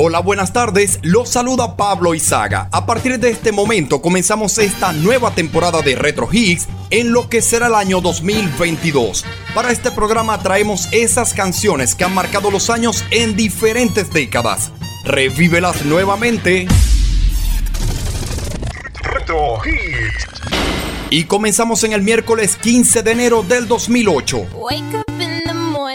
Hola, buenas tardes. Los saluda Pablo Izaga. A partir de este momento comenzamos esta nueva temporada de Retro Hits en lo que será el año 2022. Para este programa traemos esas canciones que han marcado los años en diferentes décadas. Revívelas nuevamente. Retro Hits. Y comenzamos en el miércoles 15 de enero del 2008. Wake up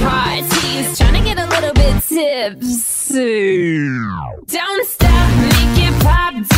parties. Trying to get a little bit tipsy. Don't stop, make it pop.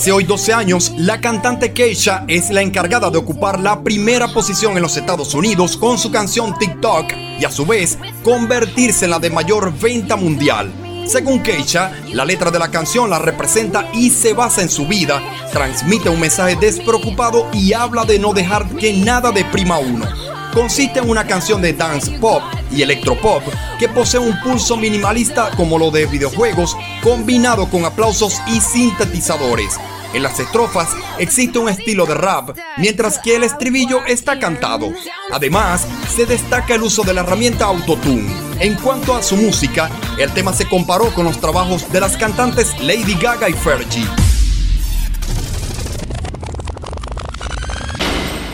Hace hoy 12 años, la cantante Keisha es la encargada de ocupar la primera posición en los Estados Unidos con su canción TikTok y a su vez convertirse en la de mayor venta mundial. Según Keisha, la letra de la canción la representa y se basa en su vida, transmite un mensaje despreocupado y habla de no dejar que nada deprima a uno. Consiste en una canción de dance pop y electropop que posee un pulso minimalista como lo de videojuegos combinado con aplausos y sintetizadores. En las estrofas existe un estilo de rap, mientras que el estribillo está cantado. Además, se destaca el uso de la herramienta Autotune. En cuanto a su música, el tema se comparó con los trabajos de las cantantes Lady Gaga y Fergie.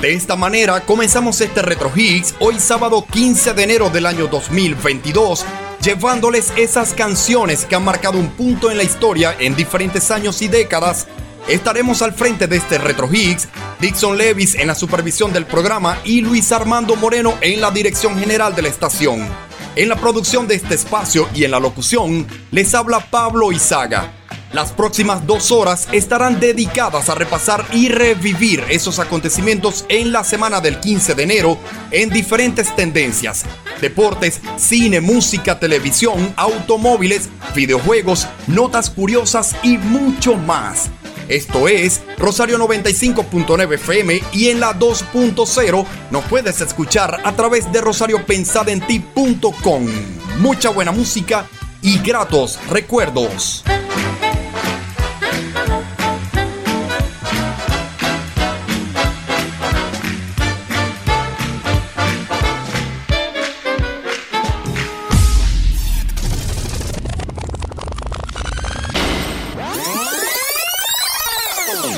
De esta manera comenzamos este Retro Hits hoy sábado 15 de enero del año 2022, llevándoles esas canciones que han marcado un punto en la historia en diferentes años y décadas. Estaremos al frente de este Retro Hits, Dixon Levis en la supervisión del programa y Luis Armando Moreno en la dirección general de la estación. En la producción de este espacio y en la locución les habla Pablo Izaga. Las próximas dos horas estarán dedicadas a repasar y revivir esos acontecimientos en la semana del 15 de enero en diferentes tendencias. Deportes, cine, música, televisión, automóviles, videojuegos, notas curiosas y mucho más. Esto es Rosario 95.9 FM y en la 2.0 nos puedes escuchar a través de rosariopensadenti.com. Mucha buena música y gratos recuerdos.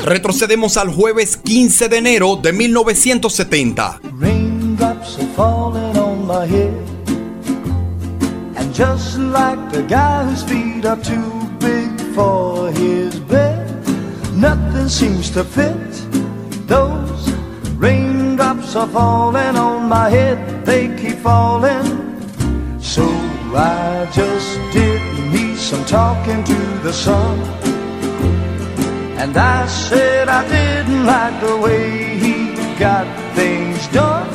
Retrocedemos al jueves 15 de enero de 1970. Raindrops are falling on my head. And just like the guy whose feet are too big for his bed, nothing seems to fit. Those raindrops are falling on my head, they keep falling. So I just did me some talking to the sun. And I said I didn't like the way he got things done.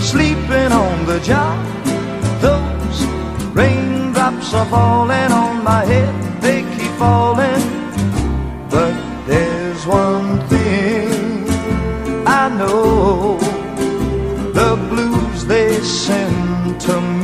Sleeping on the job, those raindrops are falling on my head, they keep falling. But there's one thing I know the blues they send to me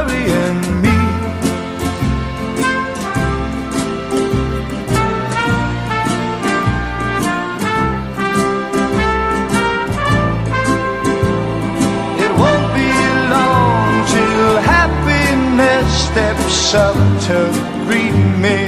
steps up to greet me.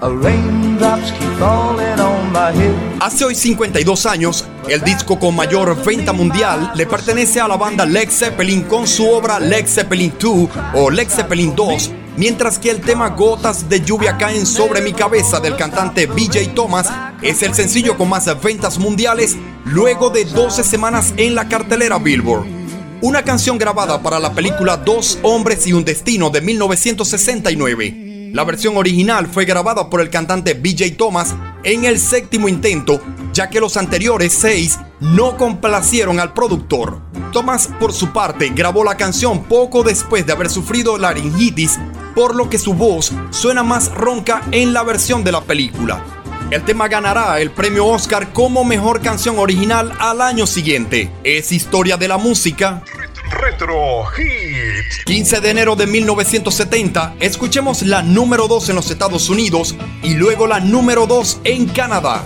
A raindrops keep falling on my head. Hace hoy 52 años, el disco con mayor venta mundial le pertenece a la banda Led Zeppelin con su obra Led Zeppelin 2 o Led Zeppelin 2, mientras que el tema Gotas de lluvia caen sobre mi cabeza del cantante BJ Thomas es el sencillo con más ventas mundiales luego de 12 semanas en la cartelera Billboard. Una canción grabada para la película Dos hombres y un destino de 1969. La versión original fue grabada por el cantante BJ Thomas en el séptimo intento, ya que los anteriores seis no complacieron al productor. Thomas, por su parte, grabó la canción poco después de haber sufrido laringitis, por lo que su voz suena más ronca en la versión de la película. El tema ganará el premio Oscar como mejor canción original al año siguiente. Es historia de la música Retro Hit. 15 de enero de 1970, escuchemos la número 2 en los Estados Unidos y luego la número 2 en Canadá.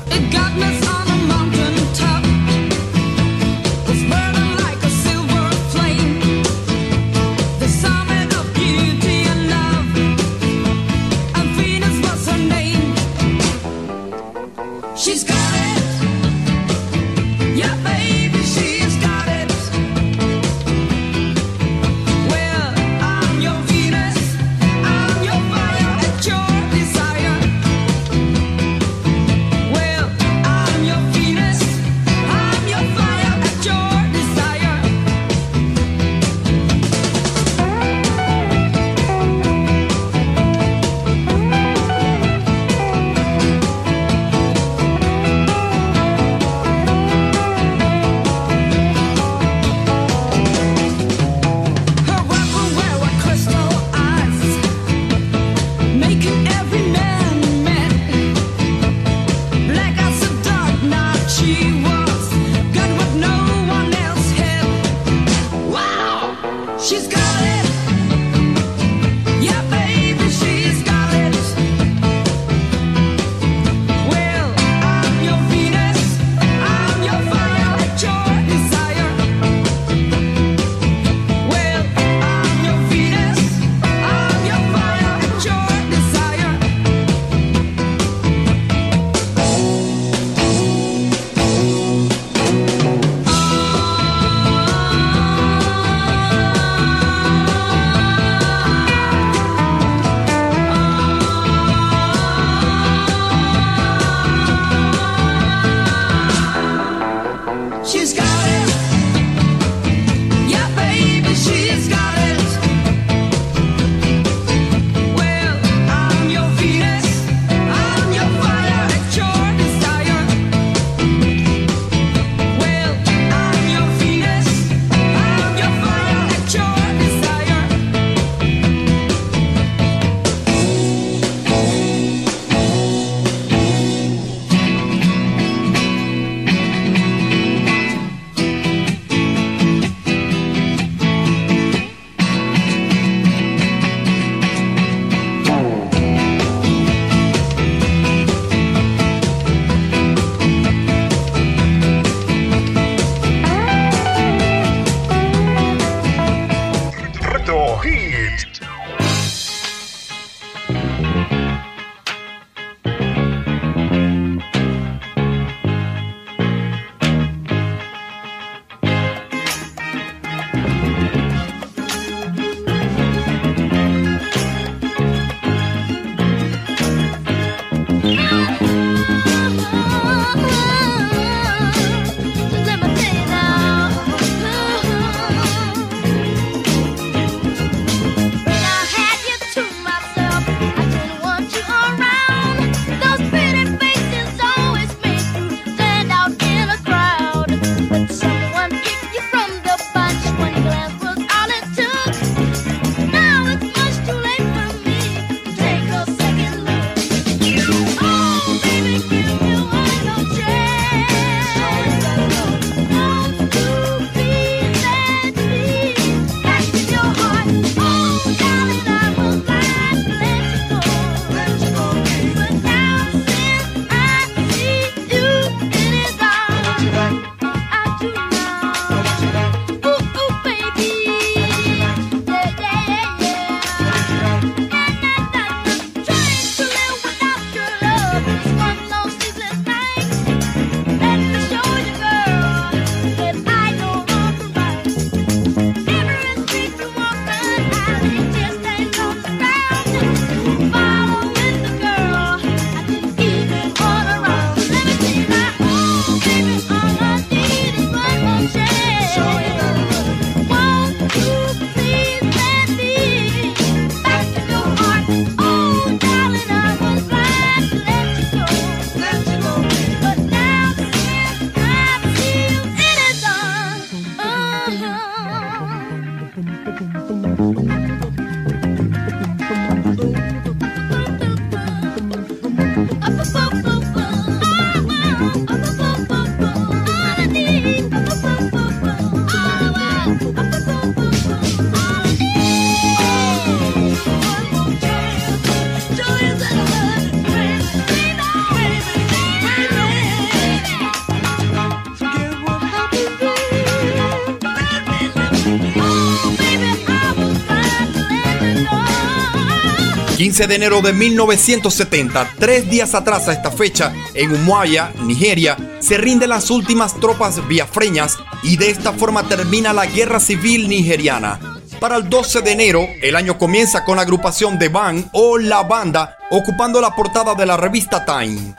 15 de enero de 1970, tres días atrás a esta fecha, en Umuaya, Nigeria, se rinden las últimas tropas biafreñas y de esta forma termina la guerra civil nigeriana. Para el 12 de enero, el año comienza con la agrupación de Band o La Banda, ocupando la portada de la revista Time.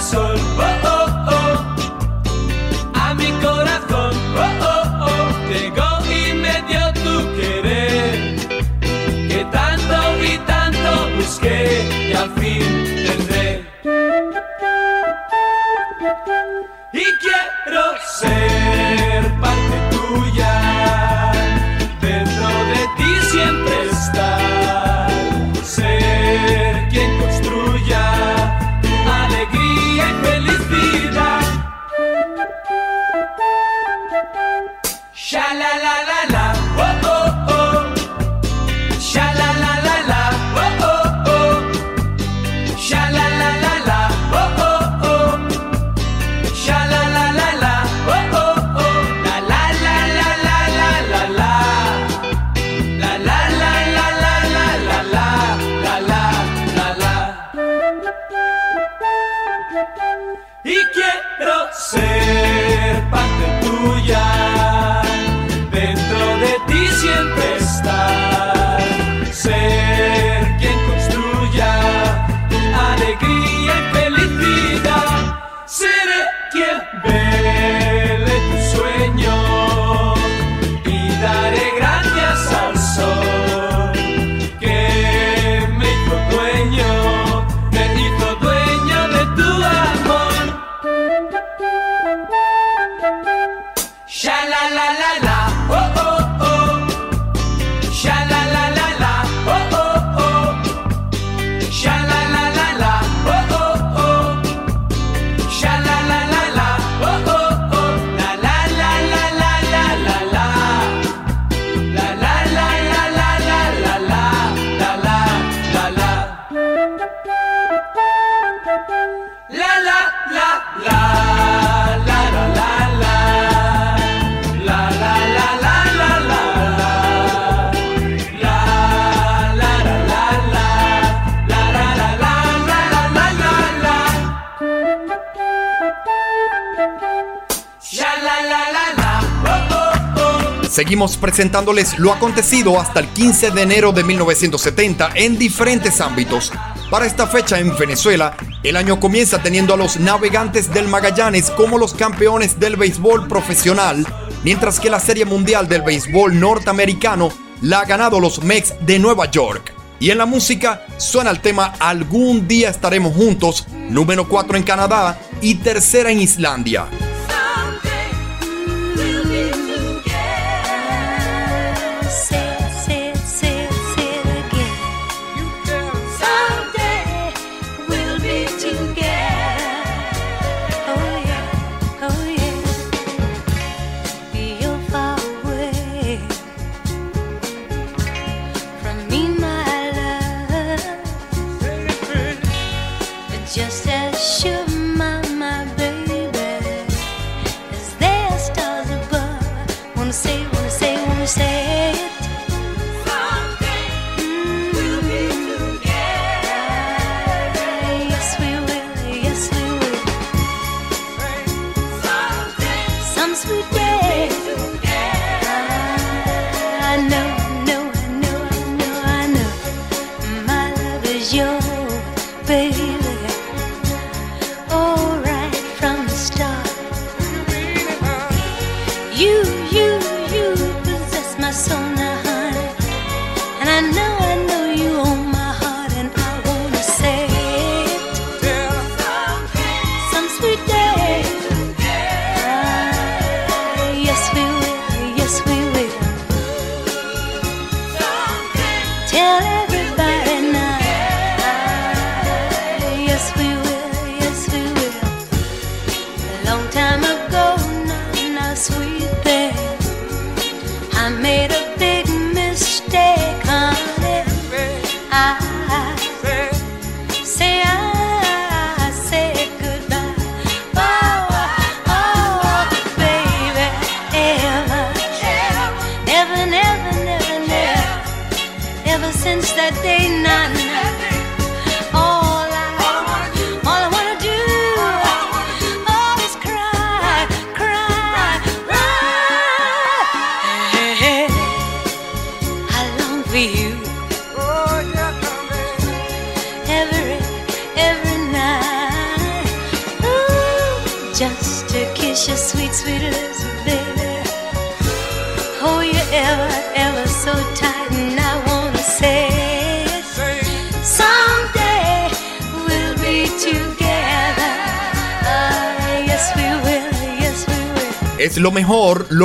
sol. Presentándoles lo acontecido hasta el 15 de enero de 1970 en diferentes ámbitos. Para esta fecha en Venezuela, el año comienza teniendo a los navegantes del Magallanes como los campeones del béisbol profesional, mientras que la Serie Mundial del Béisbol Norteamericano la ha ganado los Mex de Nueva York. Y en la música suena el tema Algún día estaremos juntos, número 4 en Canadá y tercera en Islandia. I know.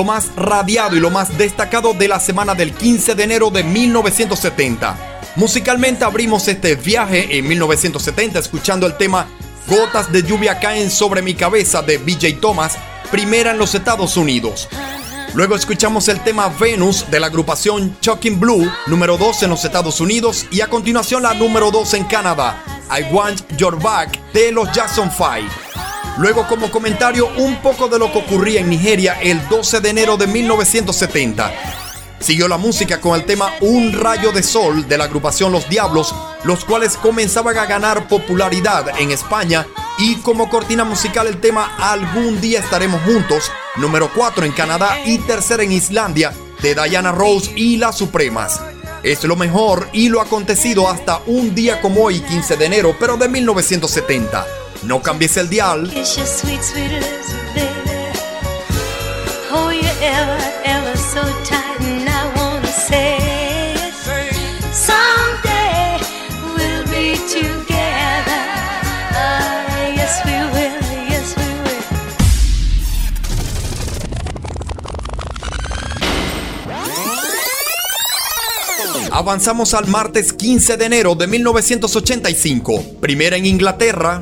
Más radiado y lo más destacado de la semana del 15 de enero de 1970. Musicalmente abrimos este viaje en 1970 escuchando el tema Gotas de lluvia caen sobre mi cabeza de BJ Thomas, primera en los Estados Unidos. Luego escuchamos el tema Venus de la agrupación Chucking Blue, número 2 en los Estados Unidos, y a continuación la número 2 en Canadá, I Want Your Back de los Jackson 5. Luego como comentario un poco de lo que ocurría en Nigeria el 12 de enero de 1970. Siguió la música con el tema Un rayo de sol de la agrupación Los Diablos, los cuales comenzaban a ganar popularidad en España y como cortina musical el tema Algún día estaremos juntos, número 4 en Canadá y tercera en Islandia de Diana Rose y las Supremas. Es lo mejor y lo acontecido hasta un día como hoy, 15 de enero, pero de 1970. No cambies el dial. Avanzamos al martes 15 de enero de 1985. Primera en Inglaterra.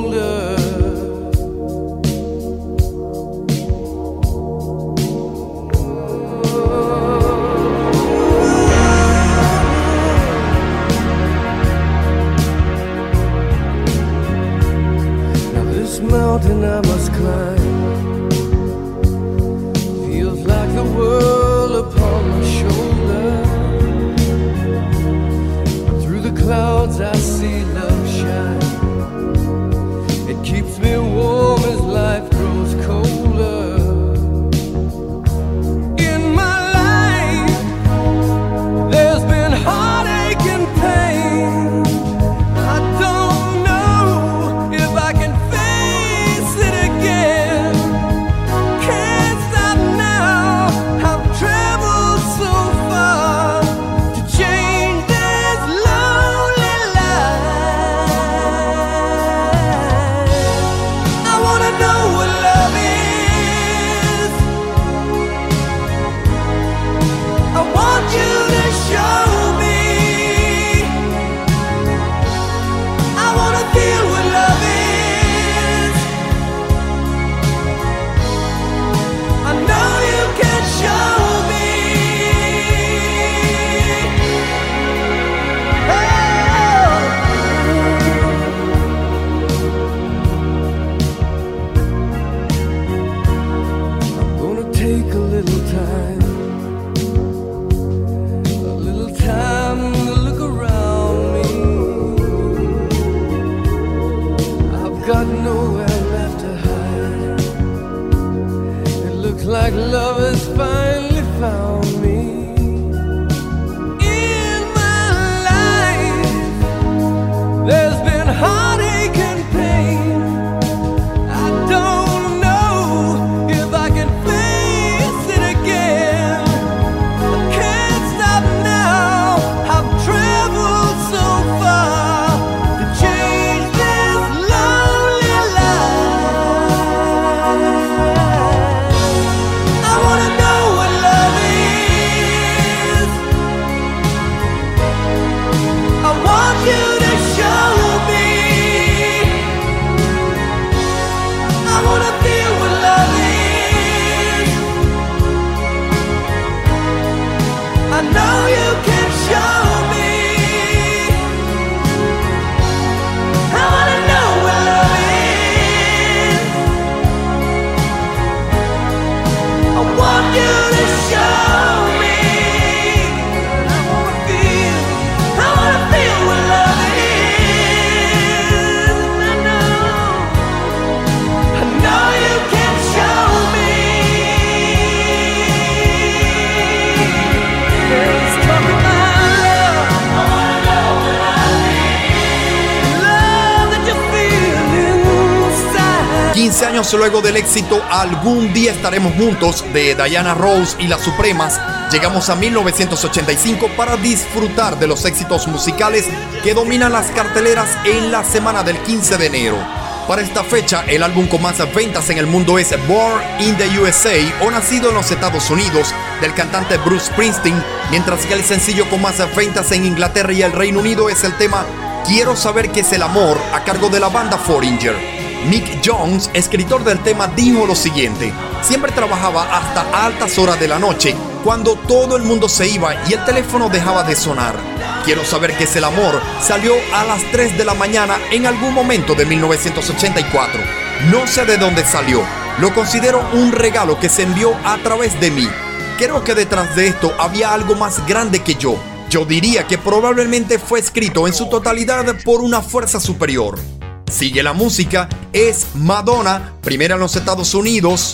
Luego del éxito Algún día estaremos juntos de Diana Rose y las Supremas, llegamos a 1985 para disfrutar de los éxitos musicales que dominan las carteleras en la semana del 15 de enero. Para esta fecha, el álbum con más ventas en el mundo es Born in the USA o Nacido en los Estados Unidos del cantante Bruce Springsteen, mientras que el sencillo con más ventas en Inglaterra y el Reino Unido es el tema Quiero saber qué es el amor a cargo de la banda Foreigner. Mick Jones, escritor del tema, dijo lo siguiente, siempre trabajaba hasta altas horas de la noche, cuando todo el mundo se iba y el teléfono dejaba de sonar. Quiero saber qué es el amor salió a las 3 de la mañana en algún momento de 1984. No sé de dónde salió, lo considero un regalo que se envió a través de mí. Creo que detrás de esto había algo más grande que yo. Yo diría que probablemente fue escrito en su totalidad por una fuerza superior. Sigue la música, es Madonna, primera en los Estados Unidos.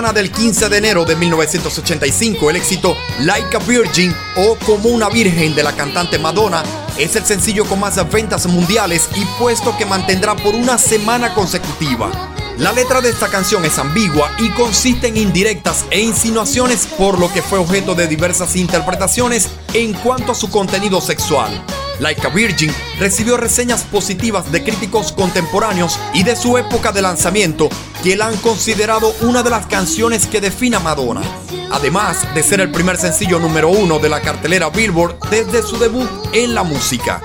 Del 15 de enero de 1985, el éxito Like a Virgin o Como una Virgen de la cantante Madonna es el sencillo con más ventas mundiales y puesto que mantendrá por una semana consecutiva. La letra de esta canción es ambigua y consiste en indirectas e insinuaciones por lo que fue objeto de diversas interpretaciones en cuanto a su contenido sexual. Like a Virgin recibió reseñas positivas de críticos contemporáneos y de su época de lanzamiento, que la han considerado una de las canciones que define a Madonna, además de ser el primer sencillo número uno de la cartelera Billboard desde su debut en la música.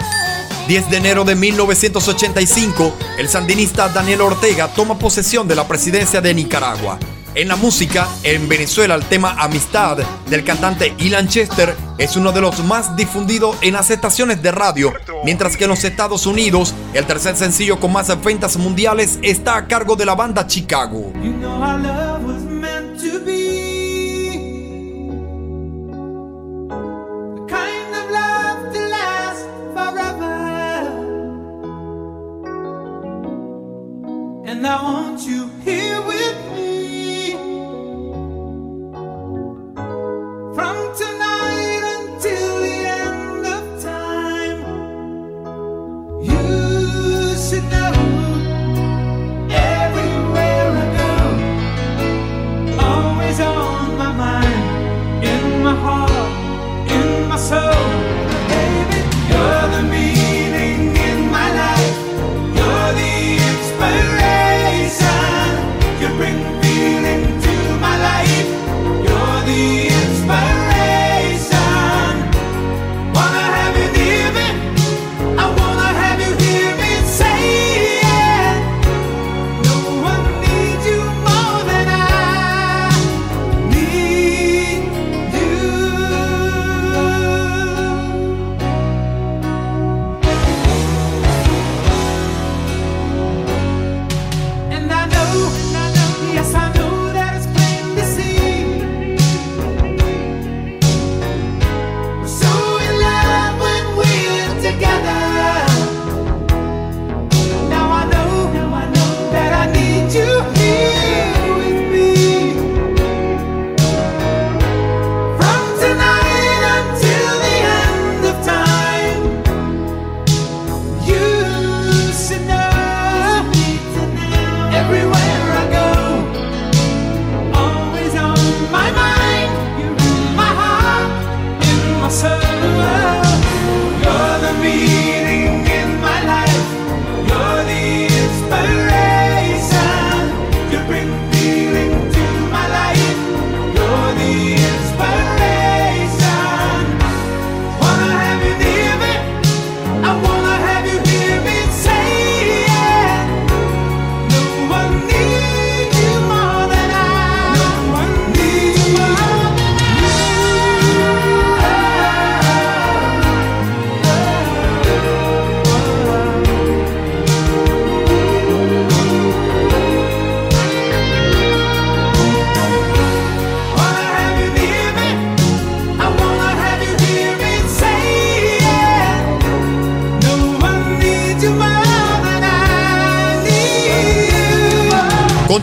10 de enero de 1985, el sandinista Daniel Ortega toma posesión de la presidencia de Nicaragua. En la música, en Venezuela el tema Amistad del cantante Ilan Chester es uno de los más difundidos en las estaciones de radio, mientras que en los Estados Unidos el tercer sencillo con más ventas mundiales está a cargo de la banda Chicago.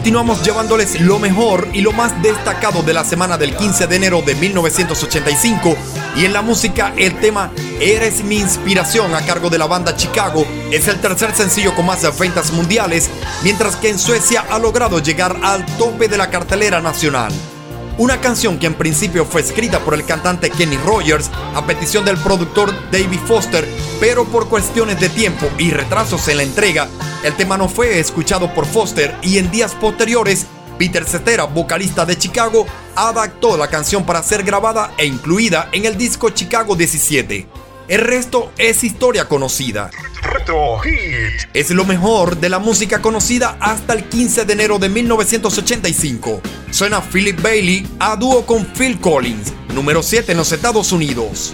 Continuamos llevándoles lo mejor y lo más destacado de la semana del 15 de enero de 1985 y en la música el tema Eres mi inspiración a cargo de la banda Chicago es el tercer sencillo con más ventas mundiales, mientras que en Suecia ha logrado llegar al tope de la cartelera nacional. Una canción que en principio fue escrita por el cantante Kenny Rogers a petición del productor David Foster, pero por cuestiones de tiempo y retrasos en la entrega, el tema no fue escuchado por Foster y en días posteriores, Peter Cetera, vocalista de Chicago, adaptó la canción para ser grabada e incluida en el disco Chicago 17. El resto es historia conocida. Es lo mejor de la música conocida hasta el 15 de enero de 1985. Suena Philip Bailey a dúo con Phil Collins, número 7 en los Estados Unidos.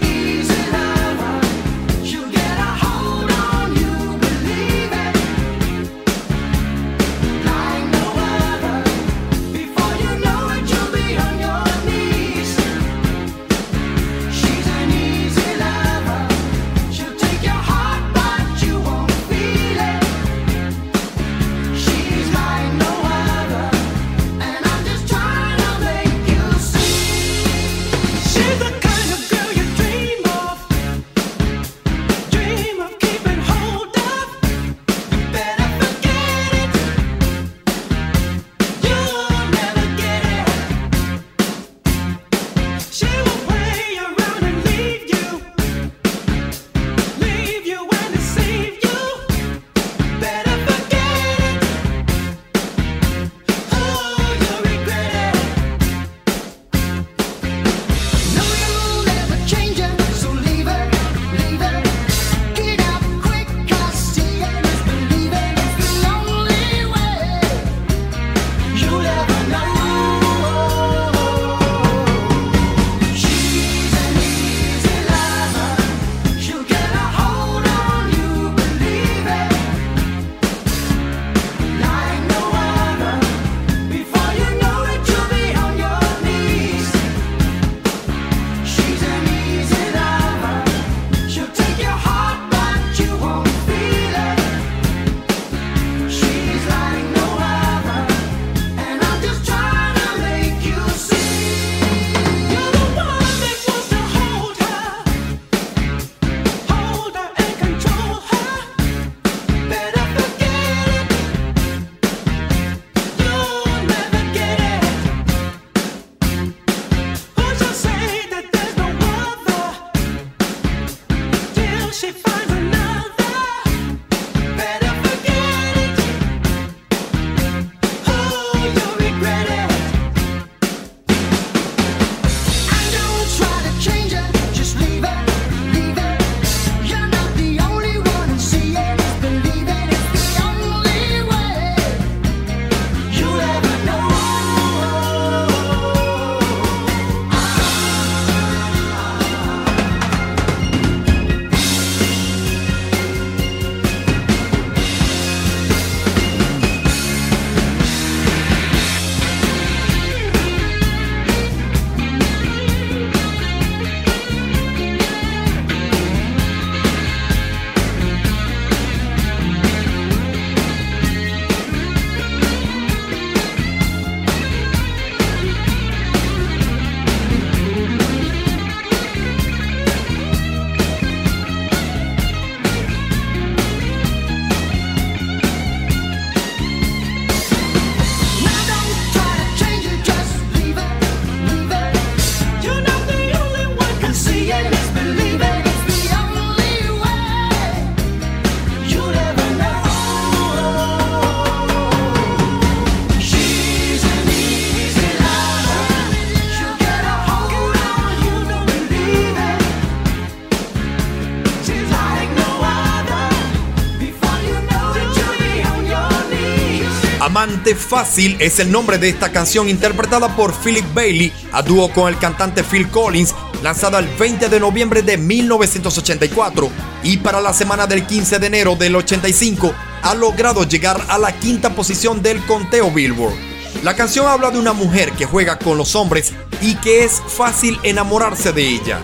Amante Fácil es el nombre de esta canción interpretada por Philip Bailey a dúo con el cantante Phil Collins, lanzada el 20 de noviembre de 1984 y para la semana del 15 de enero del 85 ha logrado llegar a la quinta posición del conteo Billboard. La canción habla de una mujer que juega con los hombres y que es fácil enamorarse de ella.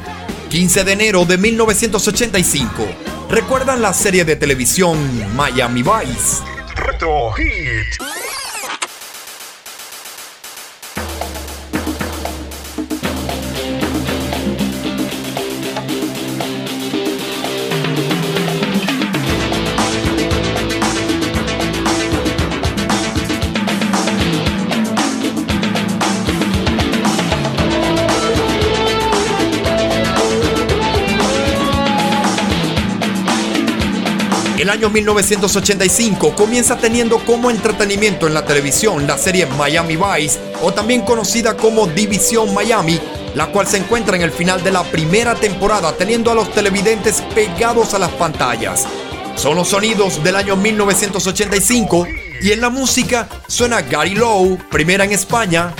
15 de enero de 1985. ¿Recuerdan la serie de televisión Miami Vice? Retro Hit. Año 1985 comienza teniendo como entretenimiento en la televisión la serie Miami Vice o también conocida como División Miami, la cual se encuentra en el final de la primera temporada teniendo a los televidentes pegados a las pantallas. Son los sonidos del año 1985 y en la música suena Gary Lowe, primera en España.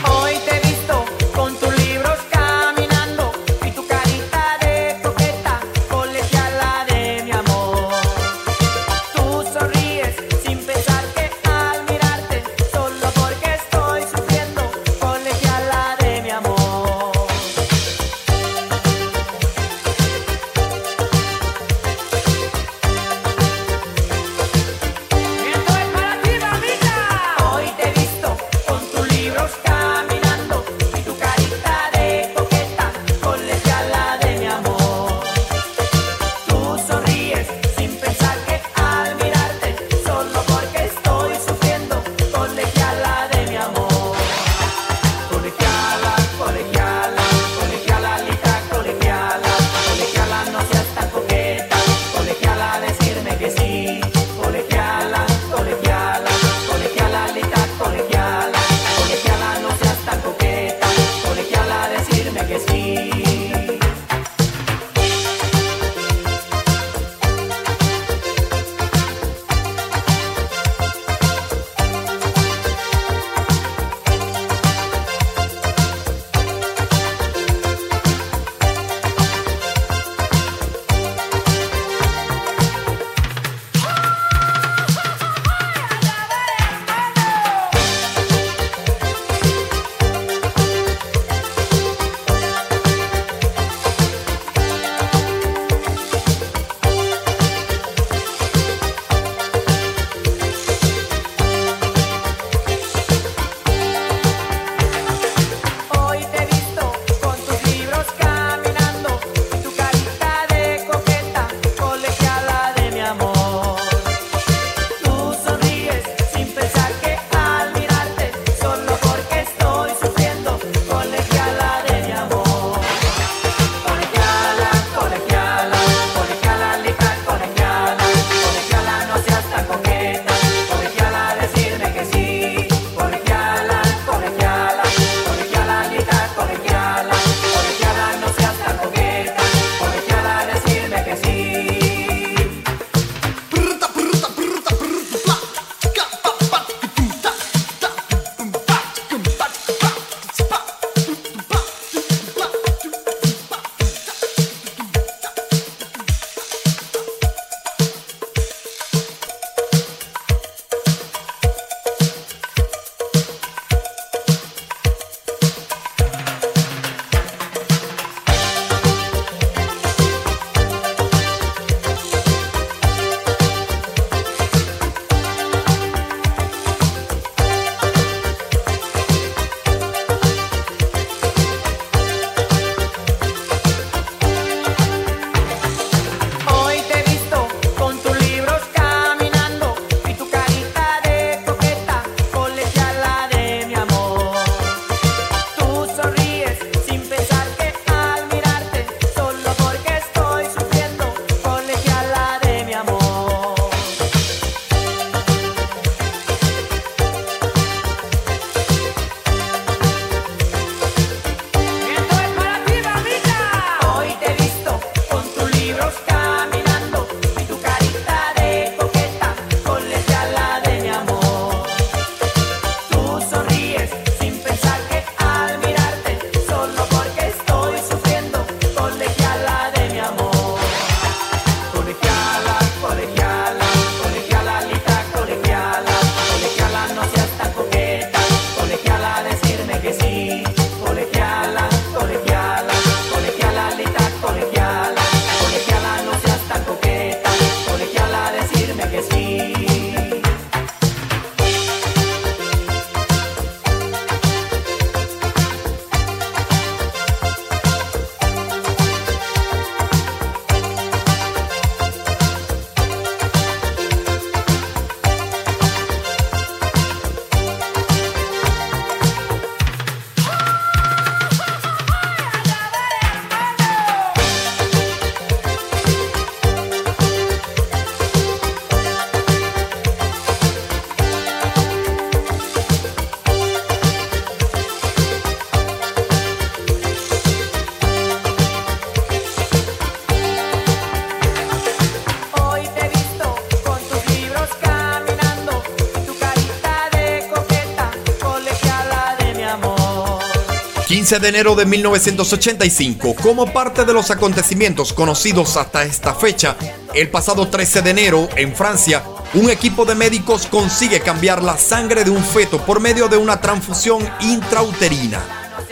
15 de enero de 1985, como parte de los acontecimientos conocidos hasta esta fecha, el pasado 13 de enero, en Francia, un equipo de médicos consigue cambiar la sangre de un feto por medio de una transfusión intrauterina.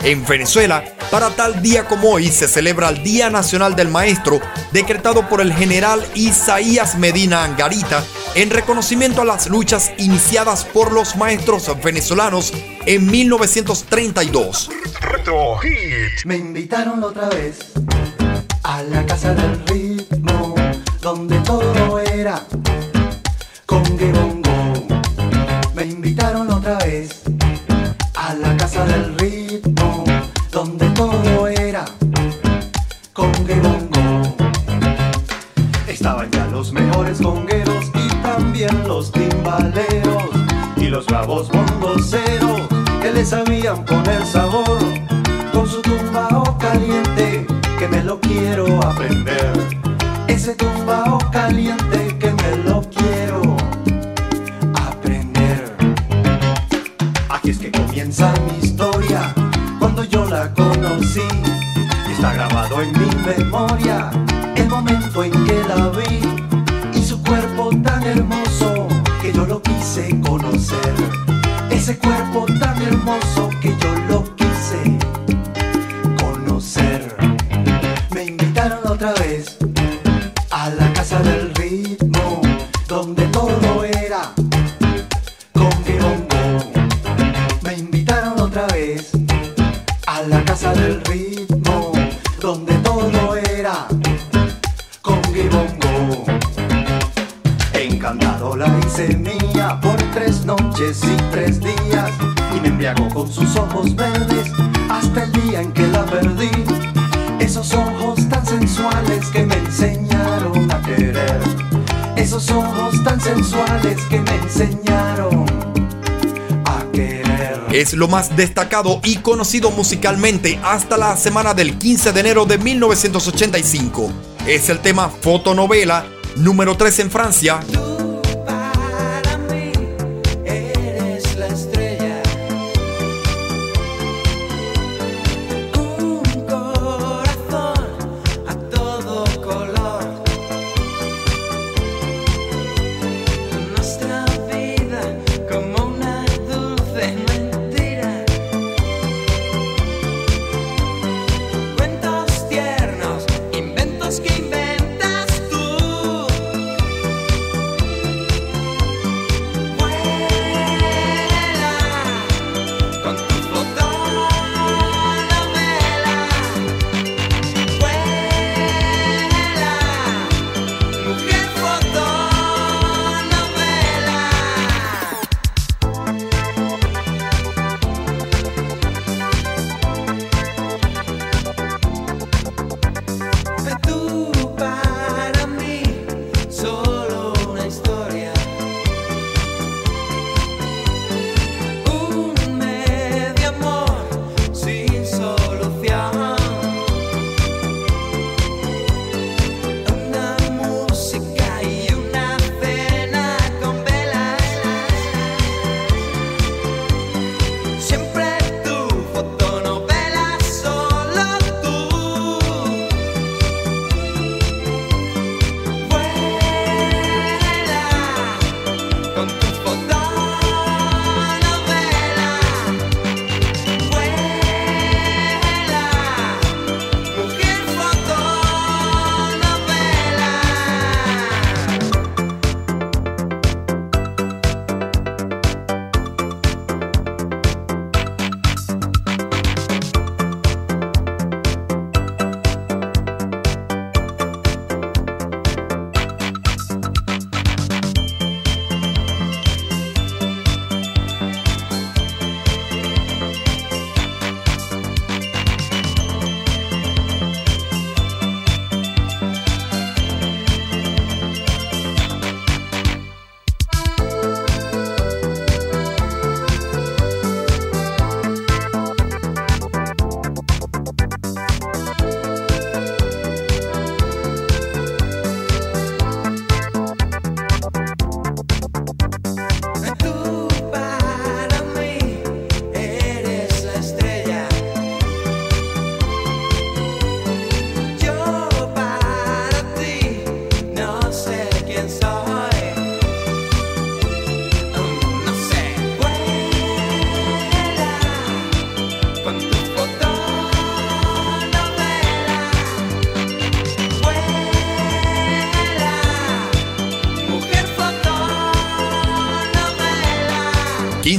En Venezuela, para tal día como hoy se celebra el Día Nacional del Maestro, decretado por el general Isaías Medina Angarita, en reconocimiento a las luchas iniciadas por los maestros venezolanos en 1932. Me invitaron otra vez a la casa del ritmo, donde todo lo más destacado y conocido musicalmente hasta la semana del 15 de enero de 1985. Es el tema Fotonovela número 3 en Francia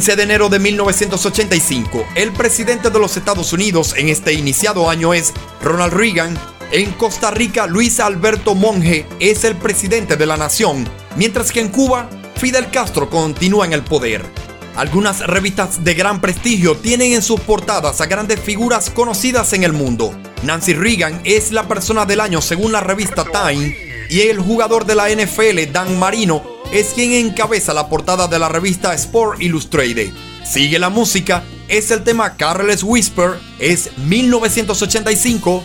15 de enero de 1985, el presidente de los Estados Unidos en este iniciado año es Ronald Reagan. En Costa Rica, Luis Alberto Monge es el presidente de la nación, mientras que en Cuba, Fidel Castro continúa en el poder. Algunas revistas de gran prestigio tienen en sus portadas a grandes figuras conocidas en el mundo. Nancy Reagan es la persona del año según la revista Time y el jugador de la NFL Dan Marino es quien encabeza la portada de la revista Sport Illustrated. Sigue la música, es el tema Careless Whisper, es 1985.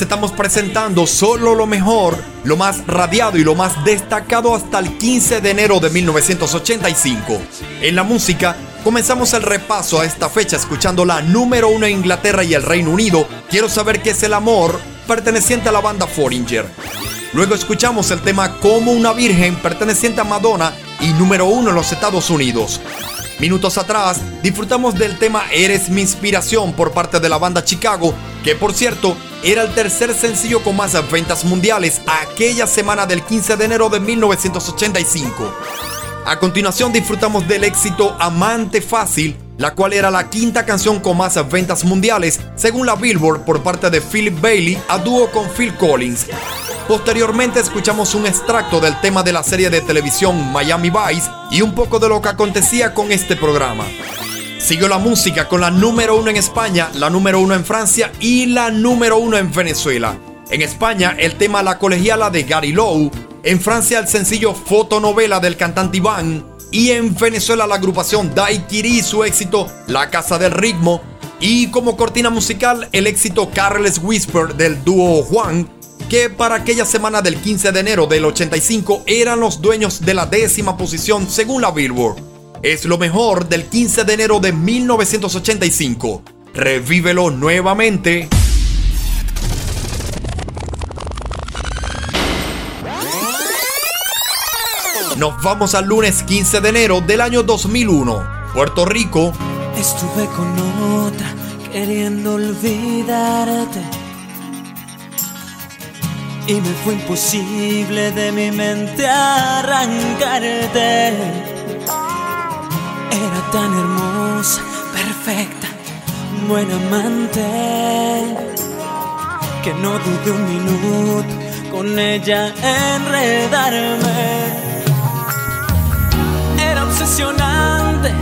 Estamos presentando solo lo mejor, lo más radiado y lo más destacado hasta el 15 de enero de 1985. En la música, comenzamos el repaso a esta fecha escuchando la número uno en Inglaterra y el Reino Unido, Quiero saber qué es el amor, perteneciente a la banda Foreigner. Luego escuchamos el tema Como una Virgen, perteneciente a Madonna y número uno en los Estados Unidos. Minutos atrás, disfrutamos del tema Eres mi inspiración por parte de la banda Chicago, que por cierto era el tercer sencillo con más ventas mundiales aquella semana del 15 de enero de 1985. A continuación disfrutamos del éxito Amante Fácil, la cual era la quinta canción con más ventas mundiales según la Billboard por parte de Philip Bailey a dúo con Phil Collins. Posteriormente escuchamos un extracto del tema de la serie de televisión Miami Vice y un poco de lo que acontecía con este programa. Siguió la música con la número uno en España, la número uno en Francia y la número uno en Venezuela. En España, el tema La colegiala de Gary Lowe. En Francia, el sencillo Fotonovela del cantante Iván. Y en Venezuela, la agrupación Daiquiri y su éxito La Casa del Ritmo. Y como cortina musical, el éxito Carles Whisper del dúo Juan, que para aquella semana del 15 de enero del 85 eran los dueños de la décima posición según la Billboard es lo mejor del 15 de enero de 1985. Revívelo nuevamente. Nos vamos al lunes 15 de enero del año 2001. Puerto Rico. Estuve con otra queriendo olvidarte. Y me fue imposible de mi mente arrancarte. Era tan hermosa, perfecta, buena amante, que no dudé un minuto con ella enredarme obsesionante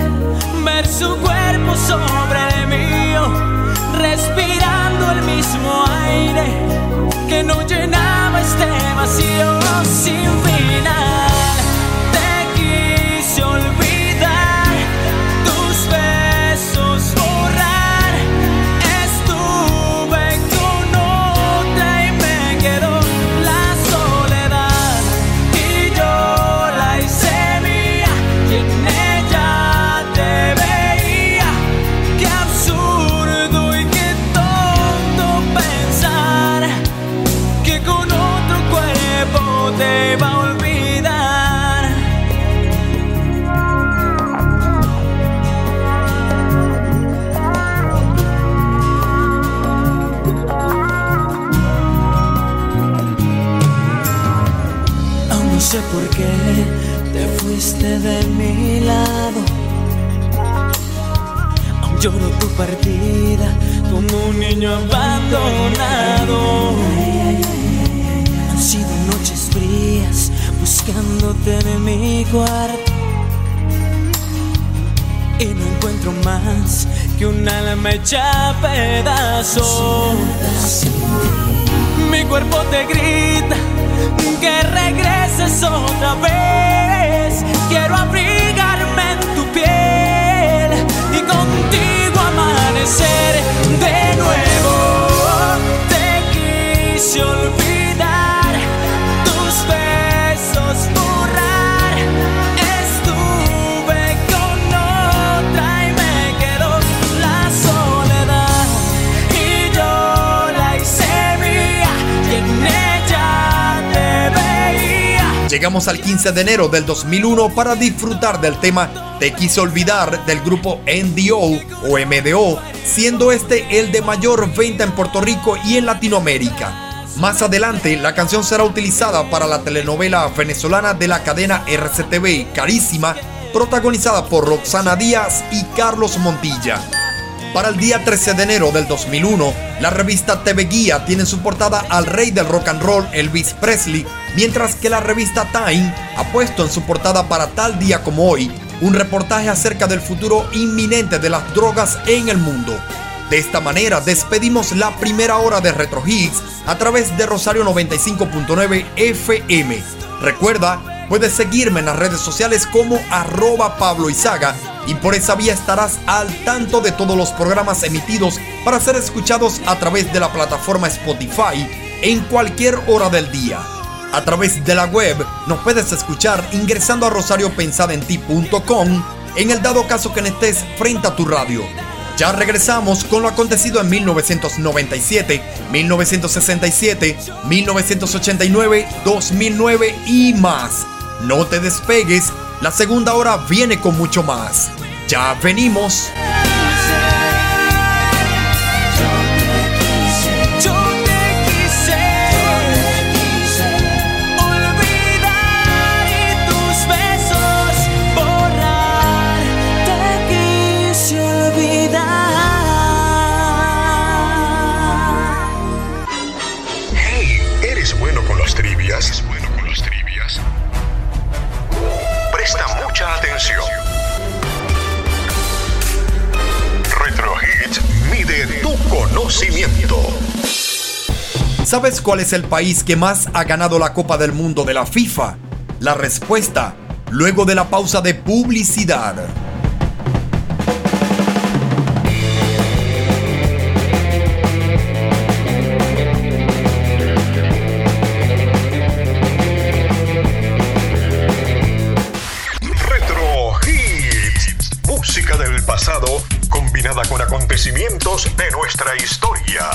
ver su cuerpo sobre el mío, respirando el mismo aire que no llenaba este vacío sin final. Sé por qué te fuiste de mi lado. Aún lloro tu partida como un niño abandonado. Han sido noches frías buscándote en mi cuarto. Y no encuentro más que un alma hecha pedazos. Mi cuerpo te grita que regreses otra vez. Quiero abrigarme en tu piel y contigo amanecer de nuevo. Te quise olvidar Llegamos al 15 de enero del 2001 para disfrutar del tema Te quise olvidar del grupo NDO o MDO, siendo este el de mayor venta en Puerto Rico y en Latinoamérica. Más adelante, la canción será utilizada para la telenovela venezolana de la cadena RCTV Carísima, protagonizada por Roxana Díaz y Carlos Montilla. Para el día 13 de enero del 2001, la revista TV Guía tiene su portada al rey del rock and roll Elvis Presley, mientras que la revista Time ha puesto en su portada para tal día como hoy un reportaje acerca del futuro inminente de las drogas en el mundo. De esta manera despedimos la primera hora de Retro Hits a través de Rosario 95.9 FM. Recuerda, puedes seguirme en las redes sociales como arroba Pablo Izaga y por esa vía estarás al tanto de todos los programas emitidos para ser escuchados a través de la plataforma Spotify en cualquier hora del día. A través de la web nos puedes escuchar ingresando a rosariopensadenti.com en el dado caso que estés frente a tu radio. Ya regresamos con lo acontecido en 1997, 1967, 1989, 2009 y más. No te despegues la segunda hora viene con mucho más. Ya venimos. ¿Sabes cuál es el país que más ha ganado la Copa del Mundo de la FIFA? La respuesta, luego de la pausa de publicidad. Con acontecimientos de nuestra historia.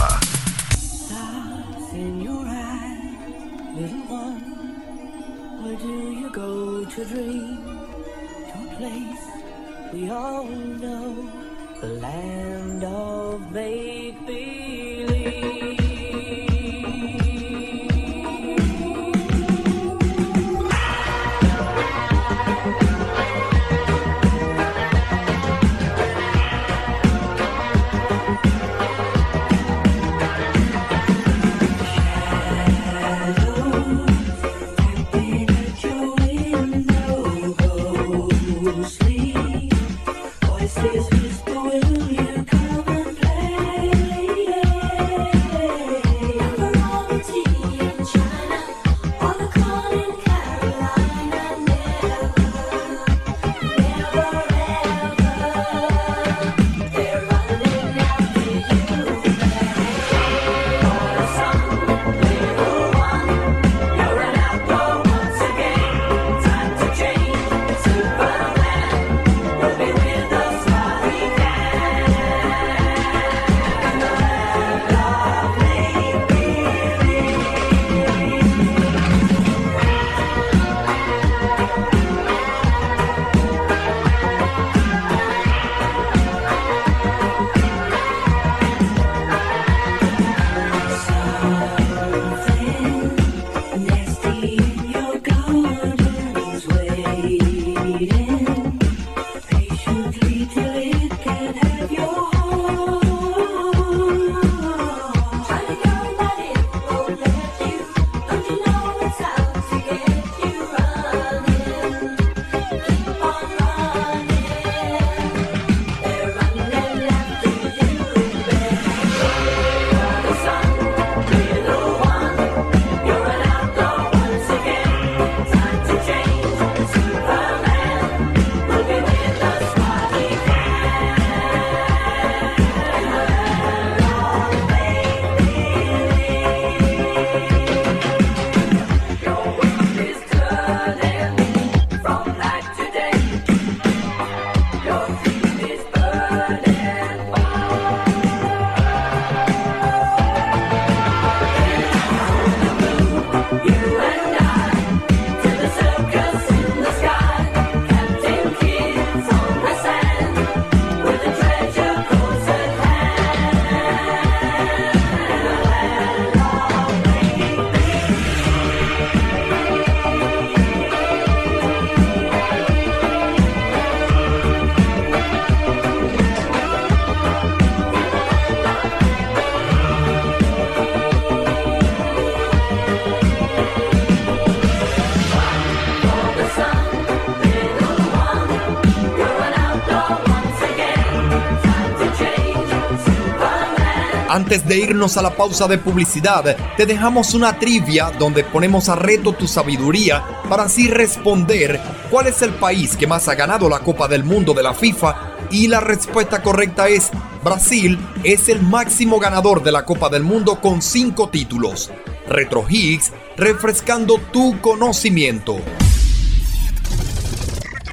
Antes de irnos a la pausa de publicidad, te dejamos una trivia donde ponemos a reto tu sabiduría para así responder cuál es el país que más ha ganado la Copa del Mundo de la FIFA y la respuesta correcta es Brasil es el máximo ganador de la Copa del Mundo con 5 títulos. Retro Higgs, refrescando tu conocimiento.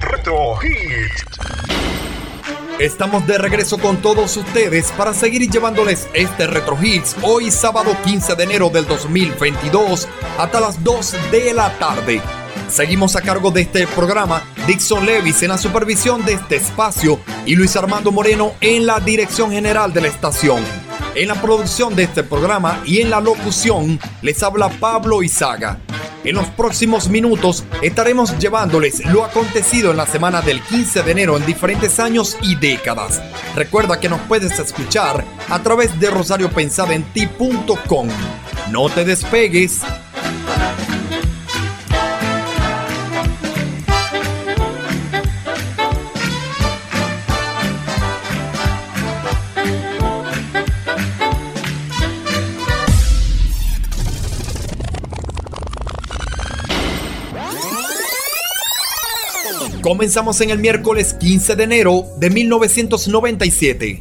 Retro Higgs. Estamos de regreso con todos ustedes para seguir llevándoles este Retro Hits hoy sábado 15 de enero del 2022 hasta las 2 de la tarde. Seguimos a cargo de este programa Dixon Levis en la supervisión de este espacio y Luis Armando Moreno en la dirección general de la estación. En la producción de este programa y en la locución les habla Pablo Izaga. En los próximos minutos estaremos llevándoles lo acontecido en la semana del 15 de enero en diferentes años y décadas. Recuerda que nos puedes escuchar a través de rosariopensadenti.com. No te despegues. Comenzamos en el miércoles 15 de enero de 1997.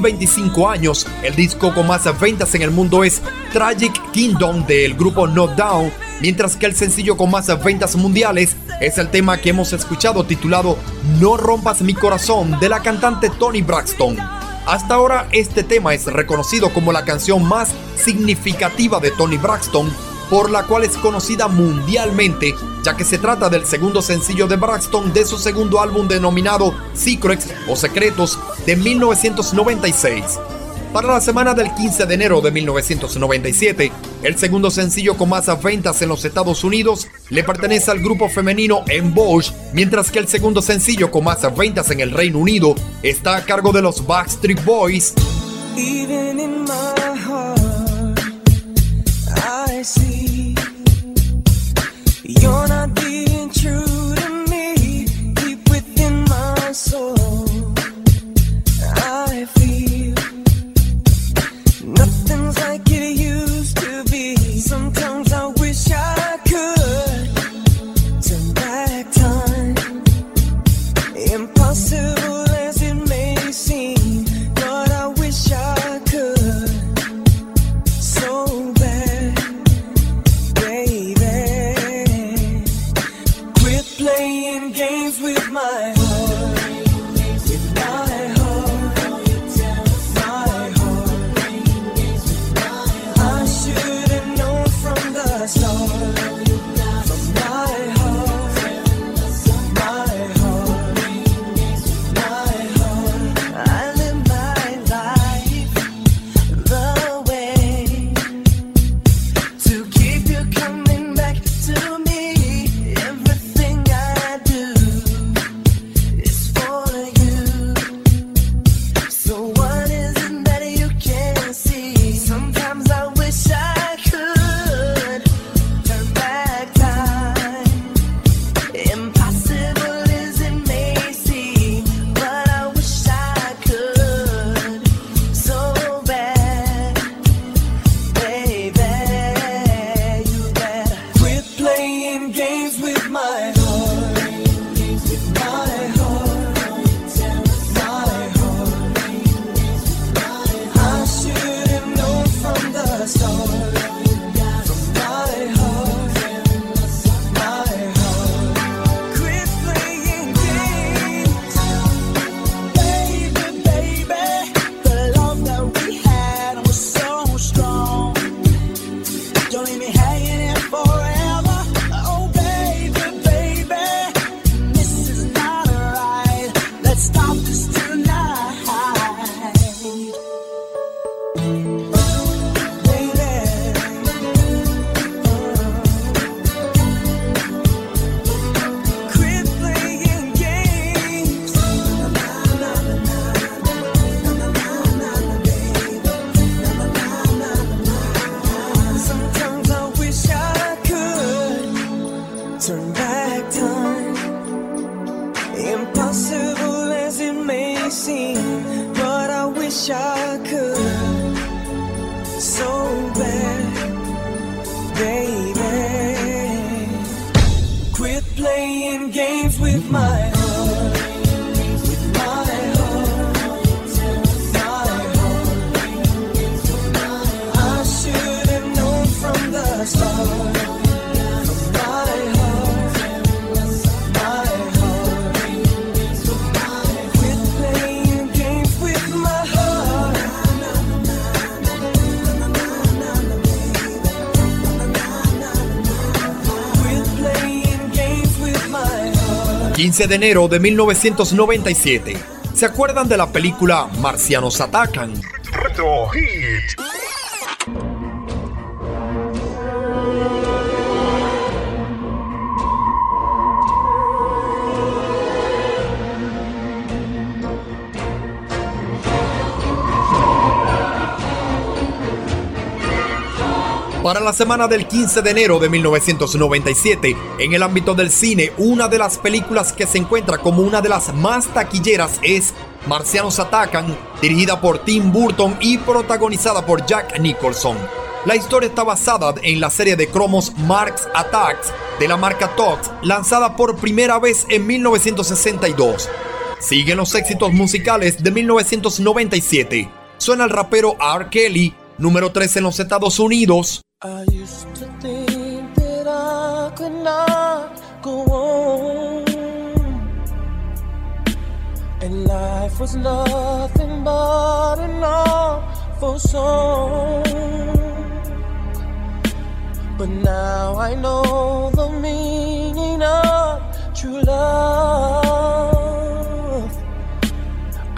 25 años, el disco con más ventas en el mundo es Tragic Kingdom del grupo No Down, mientras que el sencillo con más ventas mundiales es el tema que hemos escuchado titulado No rompas mi corazón de la cantante Tony Braxton. Hasta ahora este tema es reconocido como la canción más significativa de Tony Braxton, por la cual es conocida mundialmente ya que se trata del segundo sencillo de Braxton de su segundo álbum denominado Secrets o Secretos de 1996. Para la semana del 15 de enero de 1997, el segundo sencillo con más ventas en los Estados Unidos le pertenece al grupo femenino En Bosch, mientras que el segundo sencillo con más ventas en el Reino Unido está a cargo de los Backstreet Boys. 15 de enero de 1997. ¿Se acuerdan de la película Marcianos Atacan? Retro Hit. Para la semana del 15 de enero de 1997, en el ámbito del cine, una de las películas que se encuentra como una de las más taquilleras es Marcianos Atacan, dirigida por Tim Burton y protagonizada por Jack Nicholson. La historia está basada en la serie de cromos Marx Attacks de la marca Tox, lanzada por primera vez en 1962. Siguen los éxitos musicales de 1997. Suena el rapero R. Kelly, número 3 en los Estados Unidos. I used to think that I could not go on, and life was nothing but an awful song. But now I know the meaning of true love.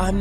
I'm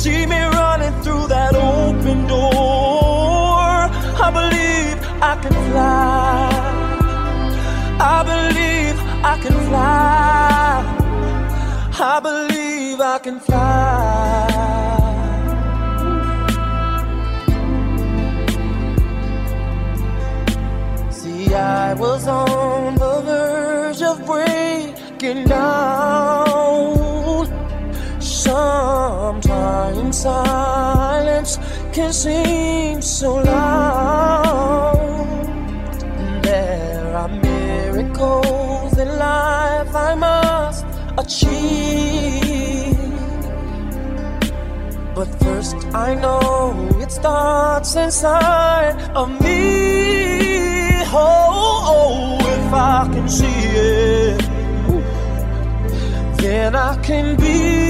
See me running through that open door. I believe I can fly. I believe I can fly. I believe I can fly. See, I was on the verge of breaking down. Sometimes silence can seem so loud. There are miracles in life I must achieve. But first, I know it starts inside of me. Oh, oh, oh if I can see it, then I can be.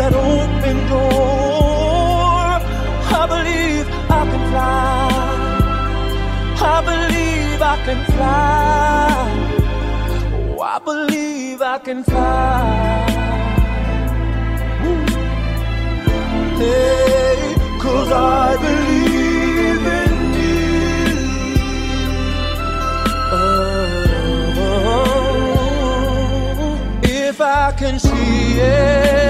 that open door. I believe I can fly. I believe I can fly. Oh, I believe I can fly. Hey, cause I believe in you. Oh, if I can see it.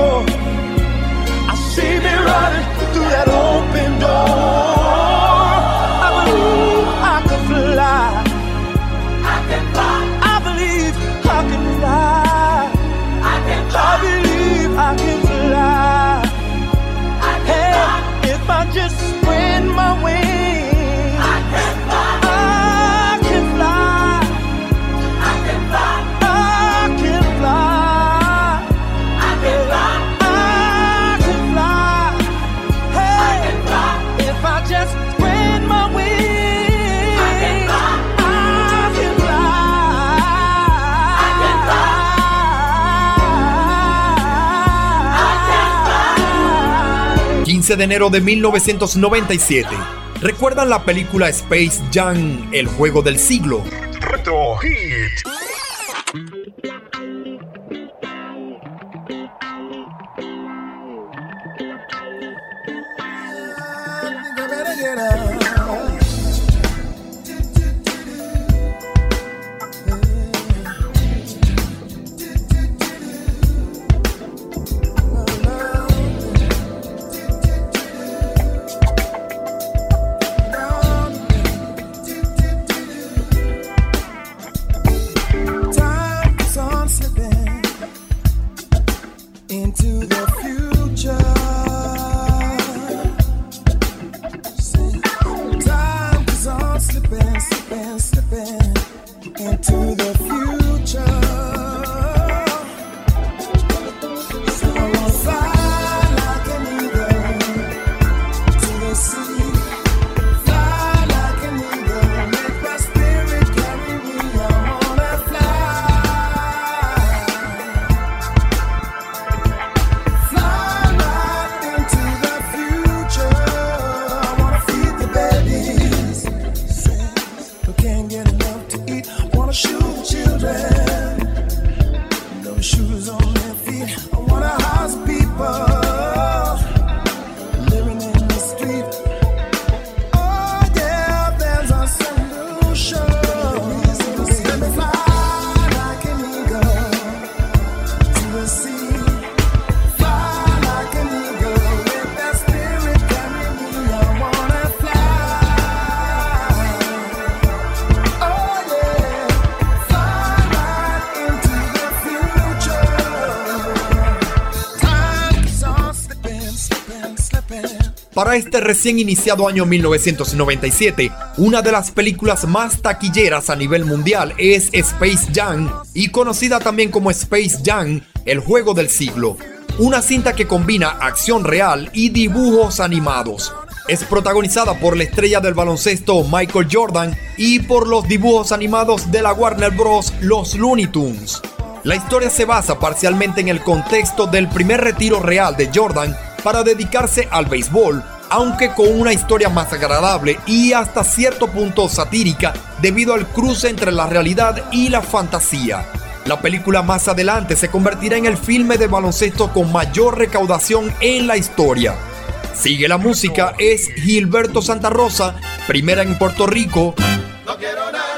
15 de enero de 1997. ¿Recuerdan la película Space Jam, el juego del siglo? Retro Hit. The future. Para este recién iniciado año 1997, una de las películas más taquilleras a nivel mundial es Space Jam y conocida también como Space Jam, el juego del siglo. Una cinta que combina acción real y dibujos animados. Es protagonizada por la estrella del baloncesto Michael Jordan y por los dibujos animados de la Warner Bros. Los Looney Tunes. La historia se basa parcialmente en el contexto del primer retiro real de Jordan para dedicarse al béisbol, aunque con una historia más agradable y hasta cierto punto satírica debido al cruce entre la realidad y la fantasía. La película más adelante se convertirá en el filme de baloncesto con mayor recaudación en la historia. Sigue la música, es Gilberto Santa Rosa, primera en Puerto Rico, No quiero nada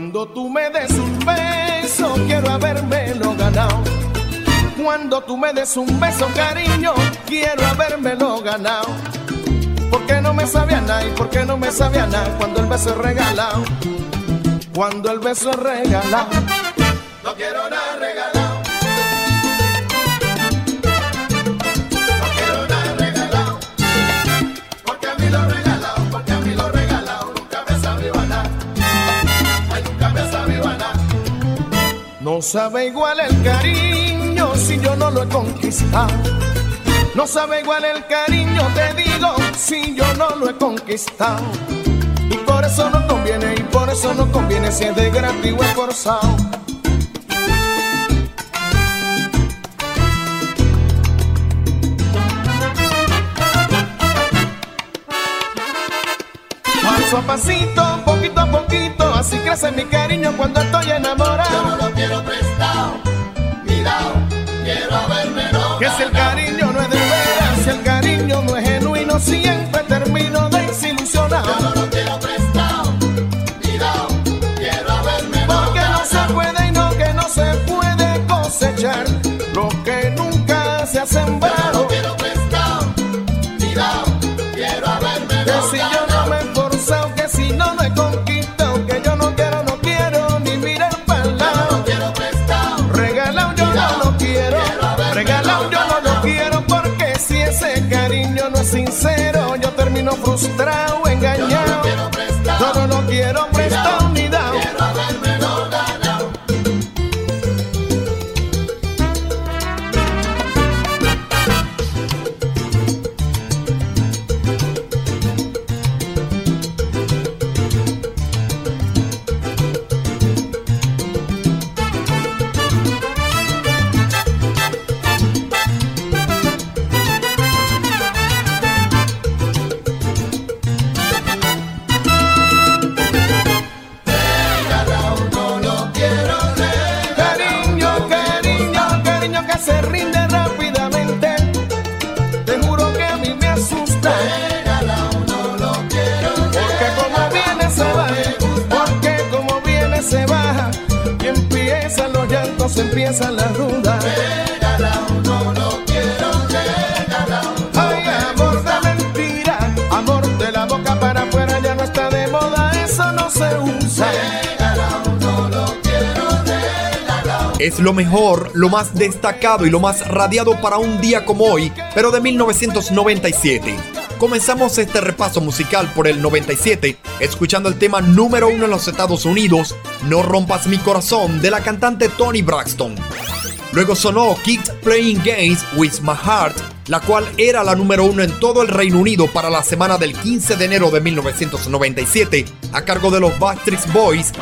Cuando tú me des un beso, quiero habérmelo ganado. Cuando tú me des un beso, cariño, quiero habérmelo ganado. Porque no me sabía nada y porque no me sabía nada cuando el beso es regalado. Cuando el beso es regalado. No quiero nada regalado. No sabe igual el cariño si yo no lo he conquistado. No sabe igual el cariño, te digo, si yo no lo he conquistado. Y por eso no conviene, y por eso no conviene si es de gratis o es Paso a pasito, poquito a poquito, así crece mi cariño cuando estoy enamorado. Yo no lo quiero prestado, mirado, quiero haberme no Que si el cariño no es de veras, si el cariño no es genuino, siempre termino desilusionado. Yo no lo quiero prestado, mirado, quiero haberme Porque no se puede y no que no se puede cosechar lo que nunca se ha Yo no sembrado. lo quiero prestado, mirado, quiero haberme frustrado, engañado. Yo no lo quiero prestado ni dado. Los llantos, empiezan las dudas. regalado no lo quiero regalado. Ay, amor de mentira, amor de la. Es lo mejor, lo más destacado y lo más radiado para un día como hoy, pero de 1997. Comenzamos este repaso musical por el 97, escuchando el tema número uno en los Estados Unidos, No rompas mi corazón, de la cantante Tony Braxton. Luego sonó Kids Playing Games with My Heart, la cual era la número uno en todo el Reino Unido para la semana del 15 de enero de 1997, a cargo de los Backstreet Boys.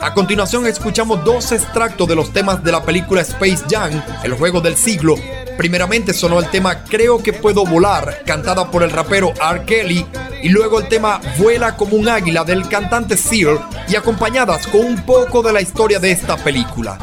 A continuación escuchamos dos extractos de los temas de la película Space Jam, el juego del siglo. Primeramente sonó el tema Creo que puedo volar, cantada por el rapero R. Kelly, y luego el tema Vuela como un águila del cantante Seal, y acompañadas con un poco de la historia de esta película.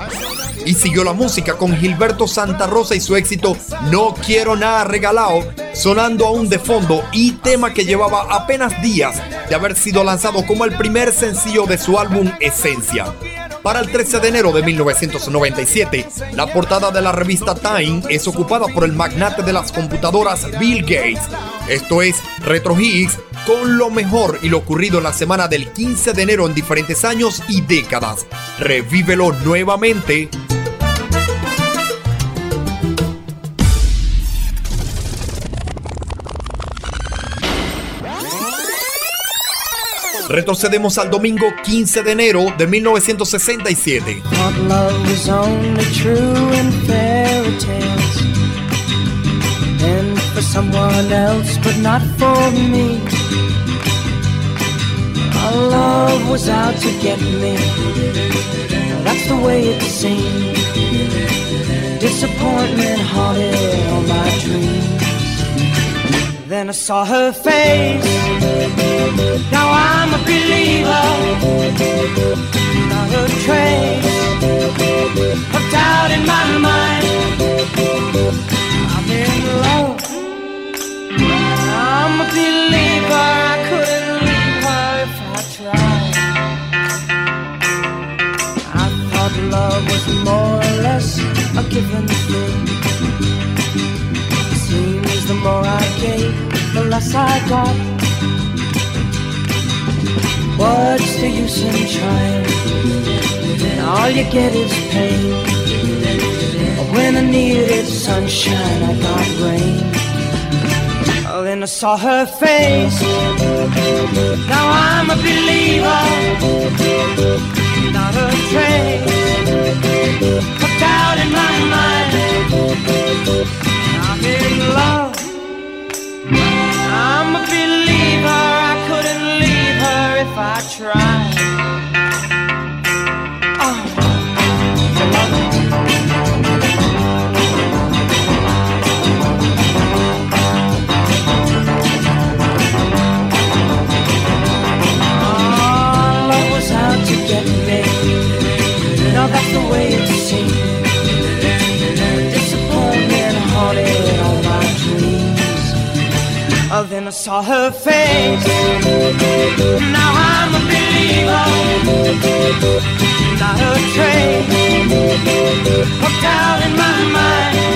Y siguió la música con Gilberto Santa Rosa y su éxito No quiero nada regalado, sonando aún de fondo y tema que llevaba apenas días de haber sido lanzado como el primer sencillo de su álbum Esencia. Para el 13 de enero de 1997, la portada de la revista Time es ocupada por el magnate de las computadoras Bill Gates. Esto es Retro Hits con lo mejor y lo ocurrido en la semana del 15 de enero en diferentes años y décadas. Revívelo nuevamente. Retrocedemos al domingo 15 de enero de 1967. Thought love was only true in fairy tales And for someone else but not for me Our love was out to get me That's the way it seemed Disappointment haunted all my dreams Then I saw her face Now I'm a believer Not a trace of doubt in my mind. I'm in love. I'm a believer. I couldn't love was more or less a given thing. Seems the more I gave, the less I got. What's the use in trying? All you get is pain. When I needed sunshine, I got rain. Oh, then I saw her face. Now I'm a believer not a trace of doubt in my mind. I'm in love. I'm a believer. I couldn't leave her if I tried. Then I saw her face. Now I'm a believer.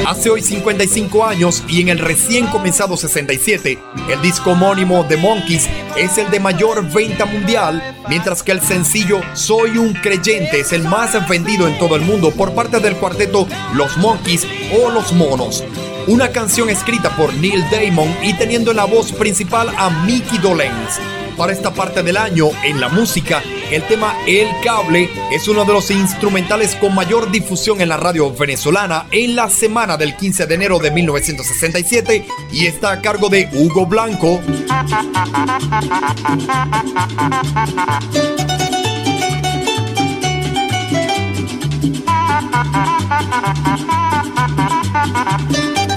Hace hoy 55 años y en el recién comenzado 67, el disco homónimo The Monkeys es el de mayor venta mundial, mientras que el sencillo Soy un creyente es el más vendido en todo el mundo por parte del cuarteto Los Monkeys o Los Monos. Una canción escrita por Neil Damon y teniendo en la voz principal a Mickey Dolenz. Para esta parte del año, en la música, el tema El Cable es uno de los instrumentales con mayor difusión en la radio venezolana en la semana del 15 de enero de 1967 y está a cargo de Hugo Blanco.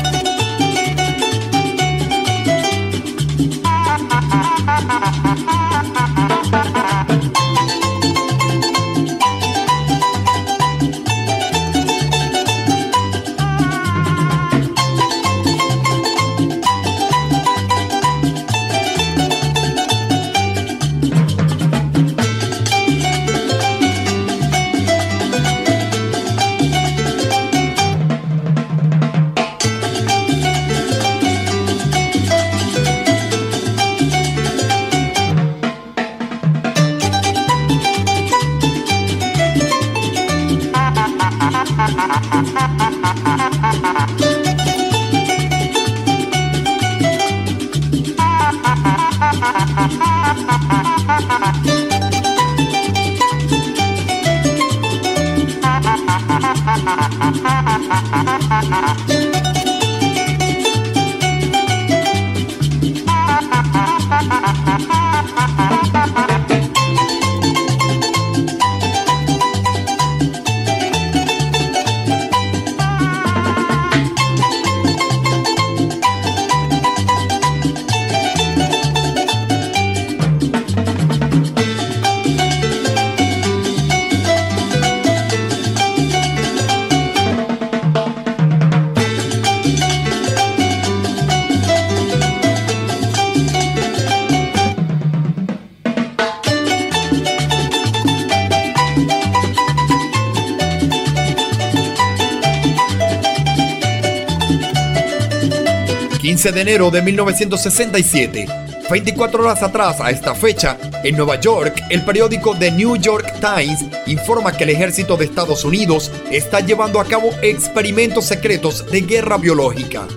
de enero de 1967. 24 horas atrás a esta fecha, en Nueva York, el periódico The New York Times informa que el ejército de Estados Unidos está llevando a cabo experimentos secretos de guerra biológica.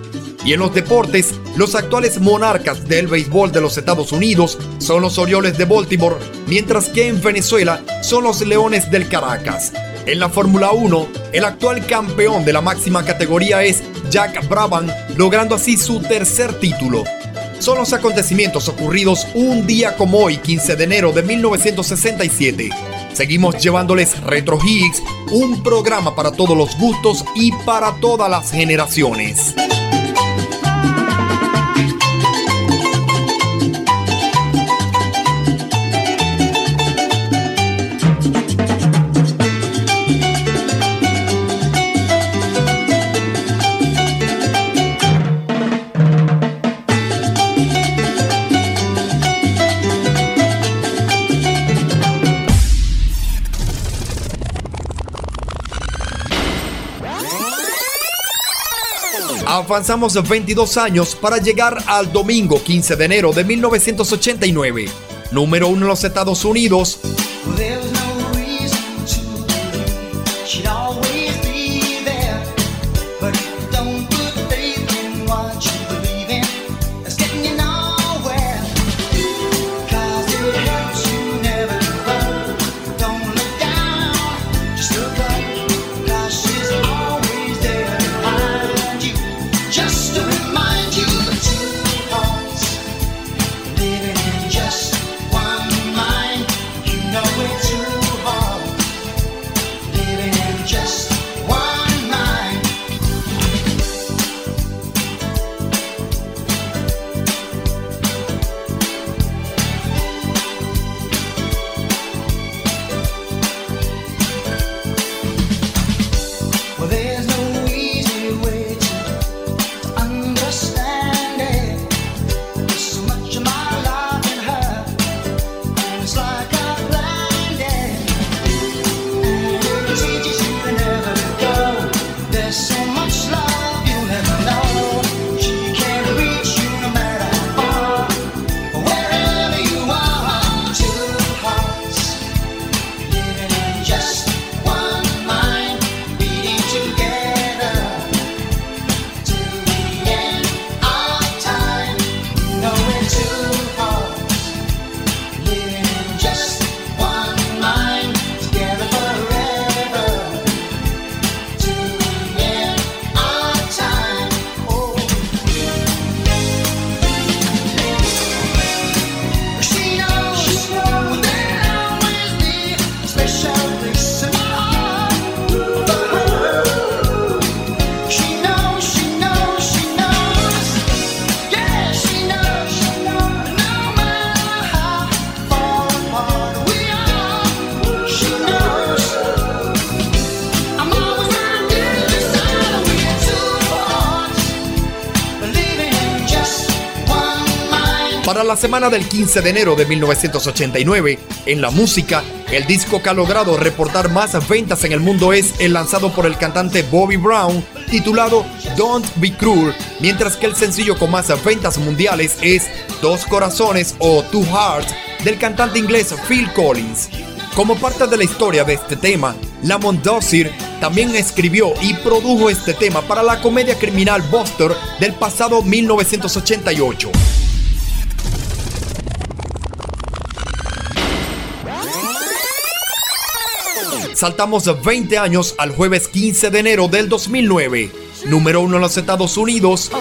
Y en los deportes, los actuales monarcas del béisbol de los Estados Unidos son los Orioles de Baltimore, mientras que en Venezuela son los Leones del Caracas. En la Fórmula 1, el actual campeón de la máxima categoría es Jack Brabham, logrando así su tercer título. Son los acontecimientos ocurridos un día como hoy, 15 de enero de 1967. Seguimos llevándoles Retro Higgs, un programa para todos los gustos y para todas las generaciones. Avanzamos 22 años para llegar al domingo 15 de enero de 1989. Número uno en los Estados Unidos. la semana del 15 de enero de 1989, en la música, el disco que ha logrado reportar más ventas en el mundo es el lanzado por el cantante Bobby Brown, titulado Don't Be Cruel, mientras que el sencillo con más ventas mundiales es Dos Corazones o Two Hearts del cantante inglés Phil Collins. Como parte de la historia de este tema, Lamont Dossier también escribió y produjo este tema para la comedia criminal Buster del pasado 1988. Saltamos 20 años al jueves 15 de enero del 2009. Número 1 en los Estados Unidos.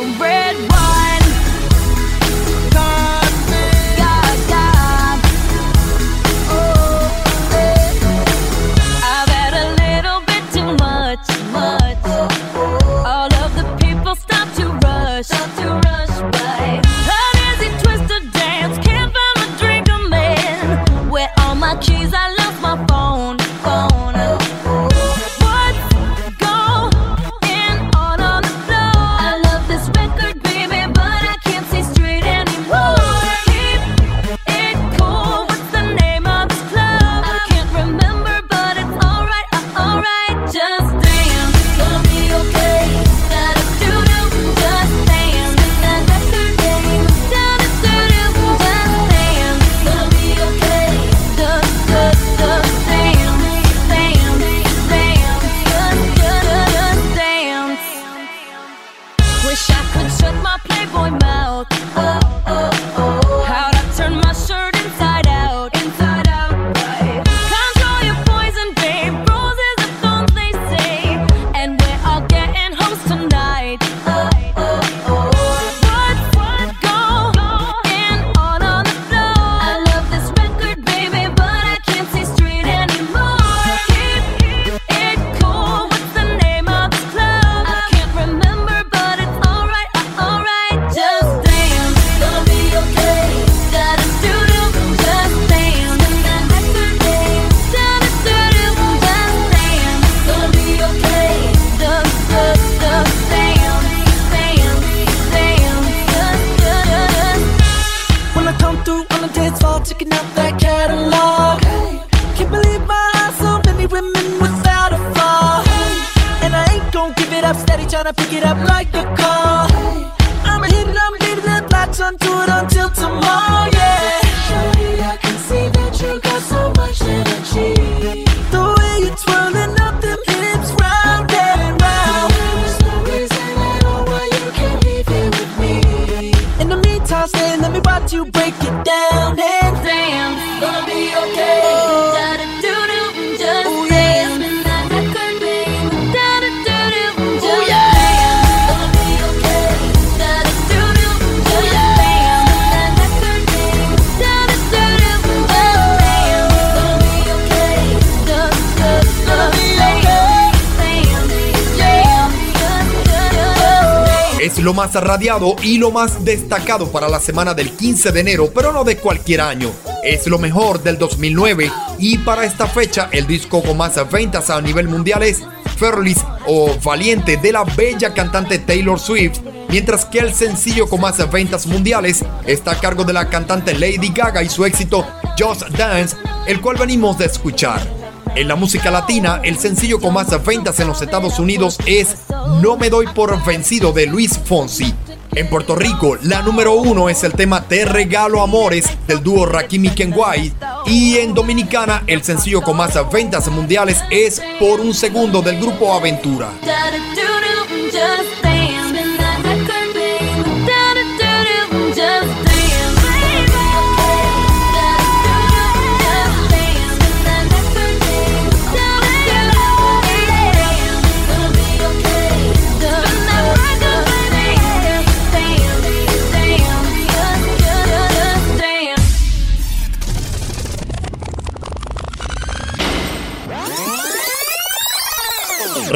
Lo más radiado y lo más destacado para la semana del 15 de enero, pero no de cualquier año. Es lo mejor del 2009 y para esta fecha el disco con más ventas a nivel mundial es Fearless o Valiente de la bella cantante Taylor Swift, mientras que el sencillo con más ventas mundiales está a cargo de la cantante Lady Gaga y su éxito Just Dance, el cual venimos de escuchar. En la música latina, el sencillo con más ventas en los Estados Unidos es No me doy por vencido de Luis Fonsi. En Puerto Rico, la número uno es el tema Te regalo amores del dúo Rakimi Kenway. Y en Dominicana, el sencillo con más ventas mundiales es Por un segundo del grupo Aventura.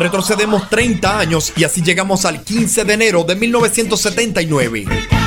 Retrocedemos 30 años y así llegamos al 15 de enero de 1979.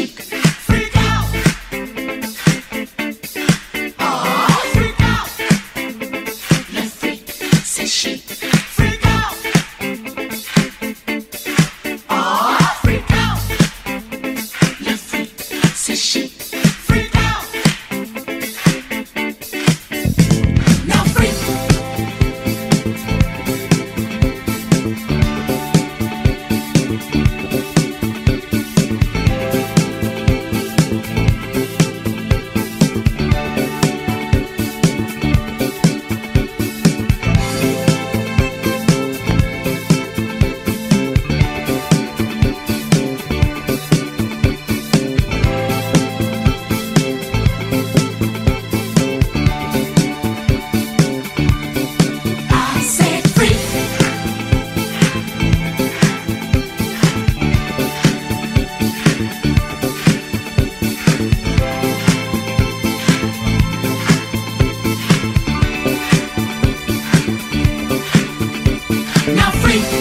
Chic.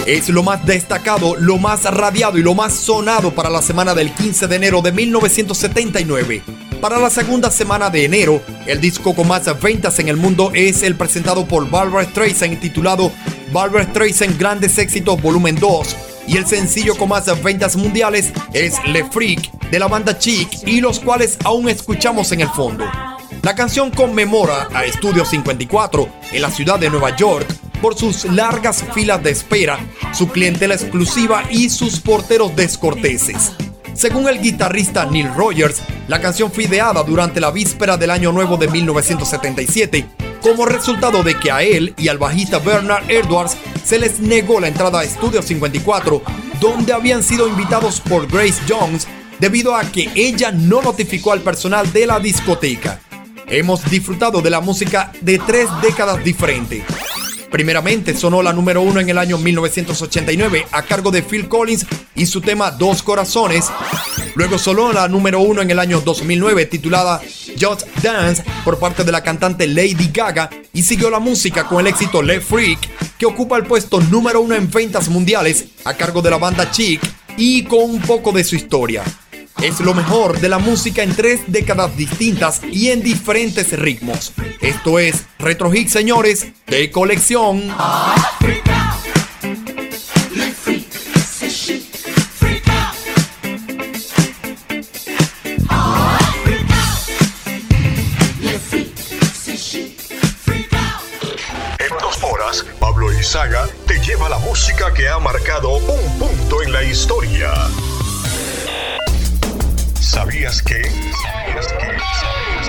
Es lo más destacado, lo más radiado y lo más sonado para la semana del 15 de enero de 1979. Para la segunda semana de enero, el disco con más ventas en el mundo es el presentado por Barbara Streisand titulado Barbara Streisand Grandes Éxitos Volumen 2, y el sencillo con más ventas mundiales es Le Freak de la banda Chic y los cuales aún escuchamos en el fondo. La canción conmemora a Estudio 54 en la ciudad de Nueva York por sus largas filas de espera, su clientela exclusiva y sus porteros descorteses. Según el guitarrista Neil Rogers, la canción fue ideada durante la víspera del Año Nuevo de 1977 como resultado de que a él y al bajista Bernard Edwards se les negó la entrada a Estudio 54, donde habían sido invitados por Grace Jones debido a que ella no notificó al personal de la discoteca. Hemos disfrutado de la música de tres décadas diferentes. Primeramente sonó la número uno en el año 1989 a cargo de Phil Collins y su tema Dos Corazones. Luego sonó la número uno en el año 2009 titulada Just Dance por parte de la cantante Lady Gaga y siguió la música con el éxito Le Freak que ocupa el puesto número uno en ventas mundiales a cargo de la banda Chic y con un poco de su historia. Es lo mejor de la música en tres décadas distintas y en diferentes ritmos. Esto es Retro Hit, señores, de colección. En dos horas, Pablo Izaga te lleva la música que ha marcado un punto en la historia. ¿Sabías que? ¿Sabías que? ¿Sabías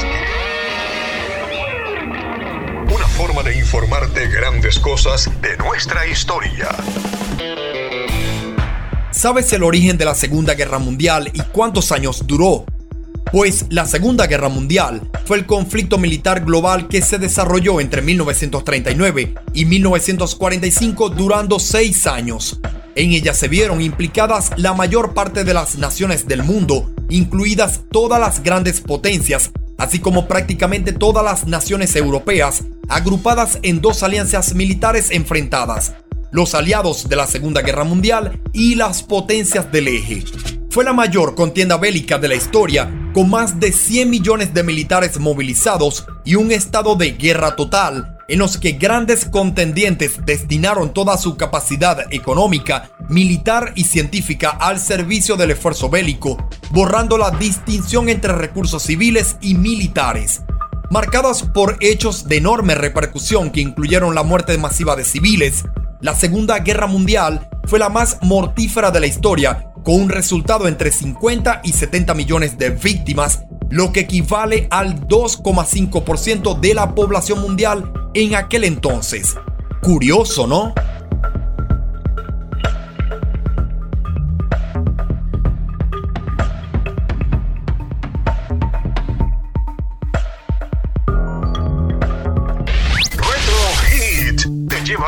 que? Una forma de informarte grandes cosas de nuestra historia. ¿Sabes el origen de la Segunda Guerra Mundial y cuántos años duró? Pues la Segunda Guerra Mundial fue el conflicto militar global que se desarrolló entre 1939 y 1945 durando seis años. En ella se vieron implicadas la mayor parte de las naciones del mundo, incluidas todas las grandes potencias, así como prácticamente todas las naciones europeas, agrupadas en dos alianzas militares enfrentadas, los aliados de la Segunda Guerra Mundial y las potencias del eje. Fue la mayor contienda bélica de la historia, con más de 100 millones de militares movilizados y un estado de guerra total, en los que grandes contendientes destinaron toda su capacidad económica, militar y científica al servicio del esfuerzo bélico, borrando la distinción entre recursos civiles y militares. Marcadas por hechos de enorme repercusión que incluyeron la muerte masiva de civiles, la Segunda Guerra Mundial fue la más mortífera de la historia, con un resultado entre 50 y 70 millones de víctimas, lo que equivale al 2,5% de la población mundial en aquel entonces. Curioso, ¿no?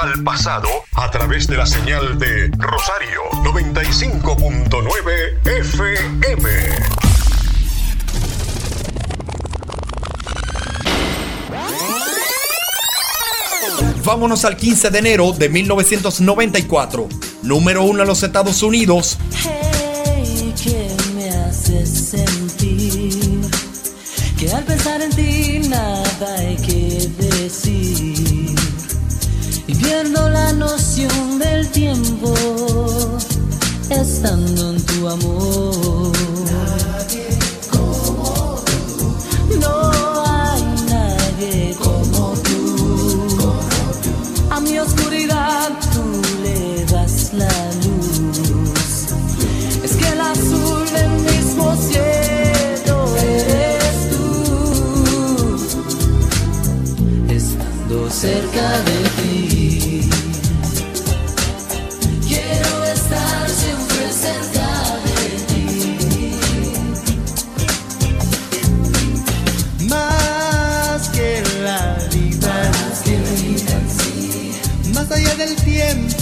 Al pasado a través de la señal de Rosario 95.9 FM. Vámonos al 15 de enero de 1994. Número uno en los Estados Unidos. Hey, que me hace sentir que al pensar en ti pierdo la noción del tiempo estando en tu amor.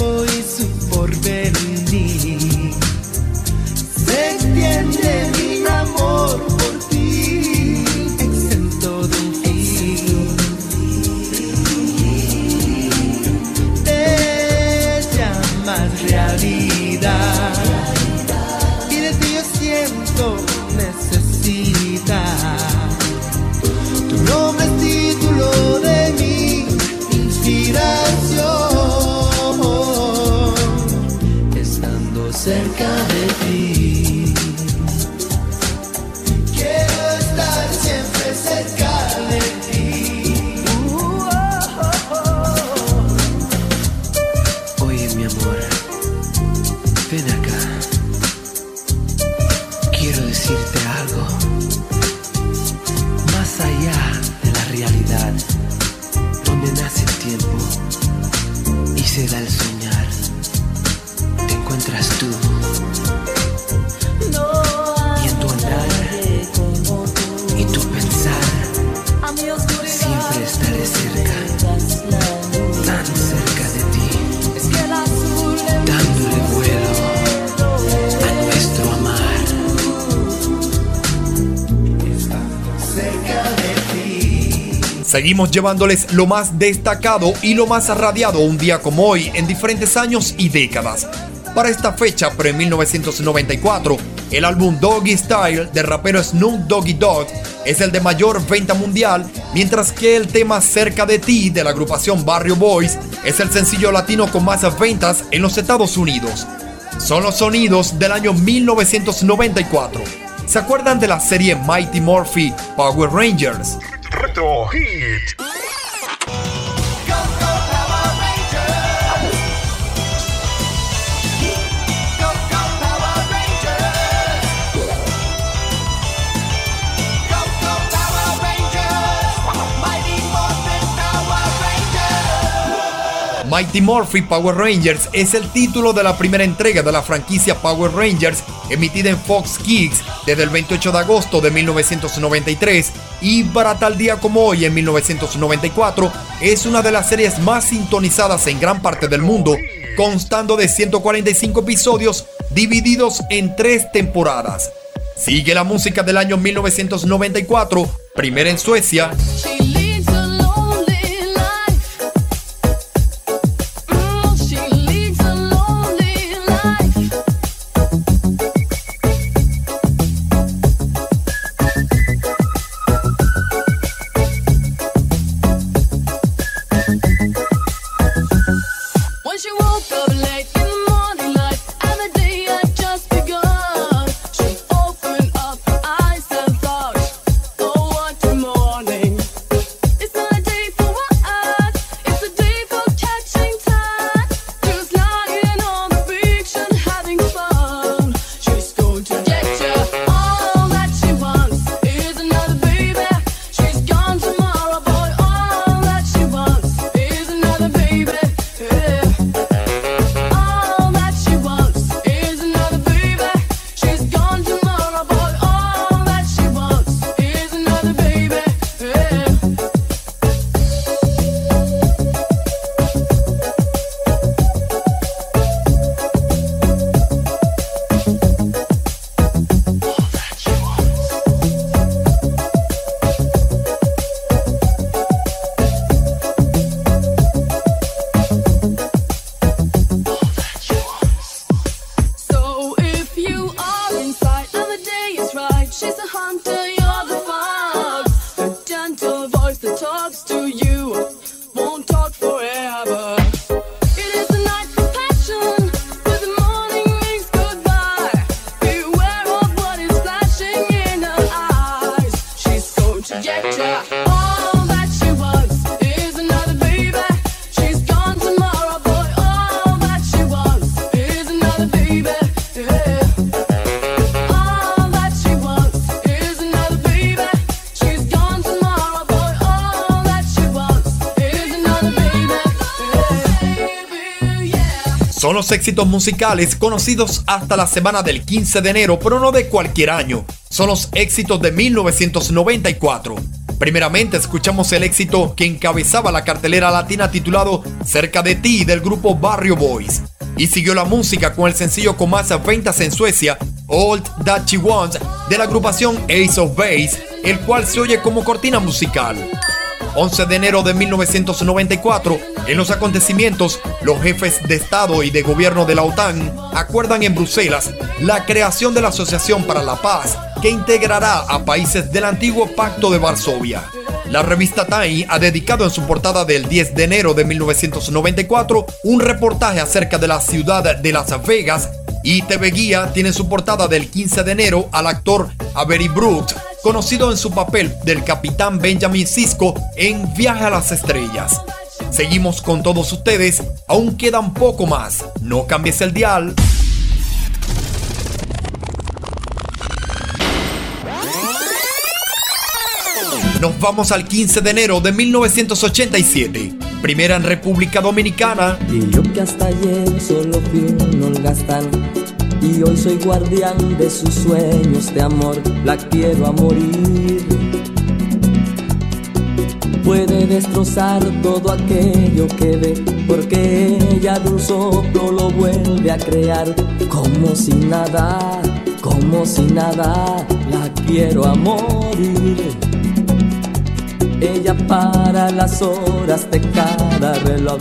tiempo Seguimos llevándoles lo más destacado y lo más radiado un día como hoy en diferentes años y décadas. Para esta fecha, pero en 1994, el álbum Doggy Style del rapero Snoop Doggy Dogg es el de mayor venta mundial, mientras que el tema Cerca de ti de la agrupación Barrio Boys es el sencillo latino con más ventas en los Estados Unidos. Son los sonidos del año 1994. ¿Se acuerdan de la serie Mighty Morphy Power Rangers? Retro Hit. Mighty Morphy Power Rangers es el título de la primera entrega de la franquicia Power Rangers emitida en Fox Kids desde el 28 de agosto de 1993 y para tal día como hoy en 1994 es una de las series más sintonizadas en gran parte del mundo, constando de 145 episodios divididos en tres temporadas. Sigue la música del año 1994, primera en Suecia, éxitos musicales conocidos hasta la semana del 15 de enero, pero no de cualquier año. Son los éxitos de 1994. Primeramente escuchamos el éxito que encabezaba la cartelera latina titulado Cerca de ti del grupo Barrio Boys. Y siguió la música con el sencillo con más ventas en Suecia, All That She Wants, de la agrupación Ace of Base, el cual se oye como cortina musical. 11 de enero de 1994, en los acontecimientos, los jefes de Estado y de gobierno de la OTAN acuerdan en Bruselas la creación de la Asociación para la Paz, que integrará a países del antiguo Pacto de Varsovia. La revista Time ha dedicado en su portada del 10 de enero de 1994 un reportaje acerca de la ciudad de Las Vegas Y TV Guía tiene su portada del 15 de enero al actor Avery Brooks, conocido en su papel del capitán Benjamin Sisko en Viaje a las Estrellas. Seguimos con todos ustedes, aún quedan poco más. No cambies el dial. Nos vamos al 15 de enero de 1987, primera en República Dominicana. Y yo que hasta ayer solo fui un Y hoy soy guardián de sus sueños de amor. La quiero a morir. Puede destrozar todo aquello que ve Porque ella de un soplo lo vuelve a crear. Como si nada, como si nada La quiero a morir. Ella para las horas de cada reloj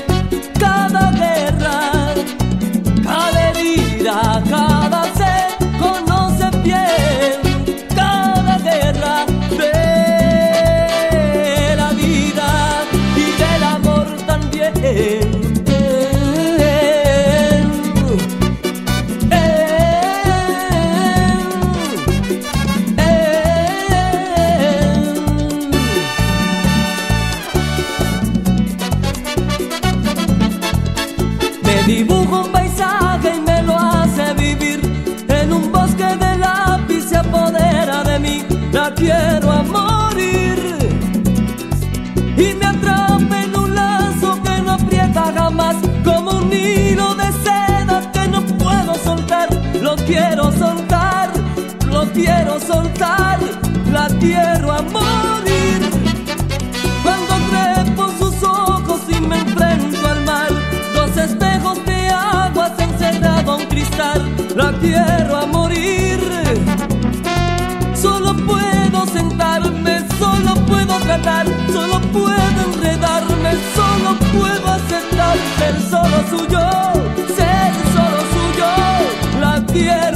quiero soltar, lo quiero soltar La quiero a morir. Cuando trepo sus ojos y me enfrento al mar Dos espejos de agua se encerrado a un cristal La quiero a morir. Solo puedo sentarme, solo puedo tratar Solo puedo enredarme, solo puedo aceptar Ser solo suyo, suyo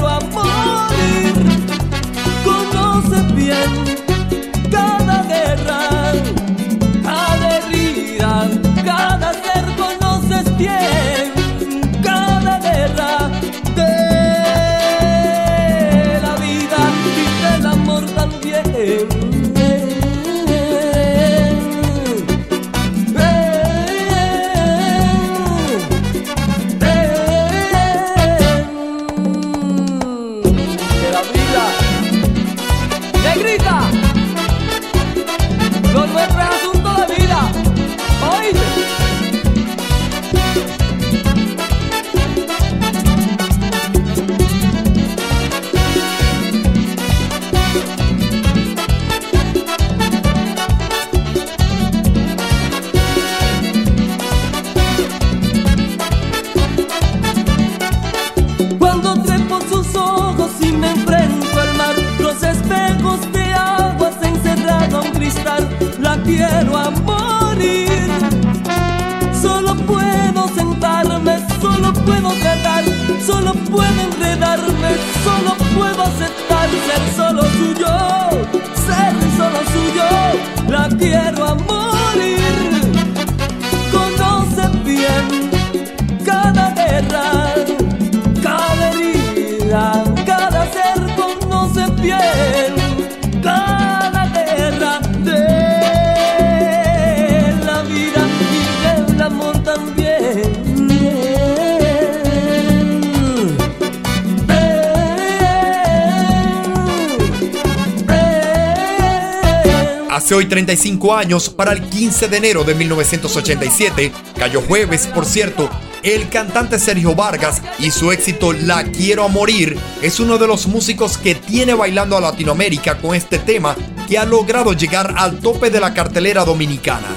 35 años, para el 15 de enero de 1987, cayó jueves, por cierto, el cantante Sergio Vargas y su éxito La Quiero a Morir es uno de los músicos que tiene bailando a Latinoamérica con este tema que ha logrado llegar al tope de la cartelera dominicana.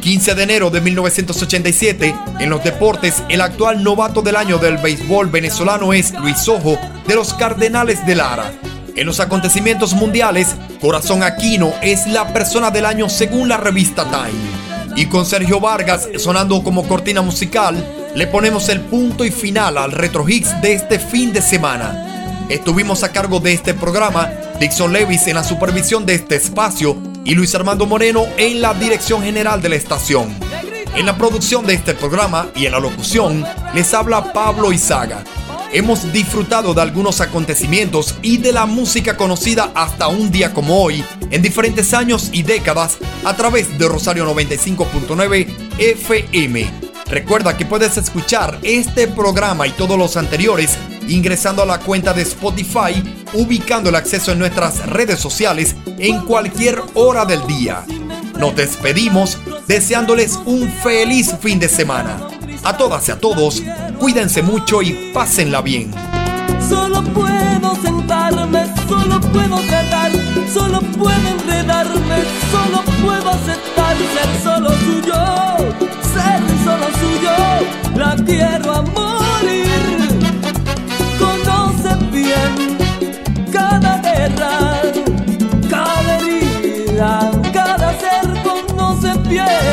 15 de enero de 1987, en los deportes, el actual novato del año del béisbol venezolano es Luis Ojo de los Cardenales de Lara. En los acontecimientos mundiales, Corazón Aquino es la persona del año según la revista Time. Y con Sergio Vargas sonando como cortina musical, le ponemos el punto y final al Retro Hits de este fin de semana. Estuvimos a cargo de este programa, Dixon Levis en la supervisión de este espacio y Luis Armando Moreno en la dirección general de la estación. En la producción de este programa y en la locución les habla Pablo Izaga hemos disfrutado de algunos acontecimientos y de la música conocida hasta un día como hoy, en diferentes años y décadas, a través de Rosario 95.9 FM. Recuerda que puedes escuchar este programa y todos los anteriores ingresando a la cuenta de Spotify, ubicando el acceso en nuestras redes sociales en cualquier hora del día. Nos despedimos deseándoles un feliz fin de semana. A todas y a todos, cuídense mucho y pásenla bien. Solo puedo sentarme, solo puedo tratar, solo puedo enredarme, solo puedo aceptar ser solo suyo, ser solo suyo, la quiero a morir. Conoce bien cada guerra, cada herida, cada ser, conoce bien.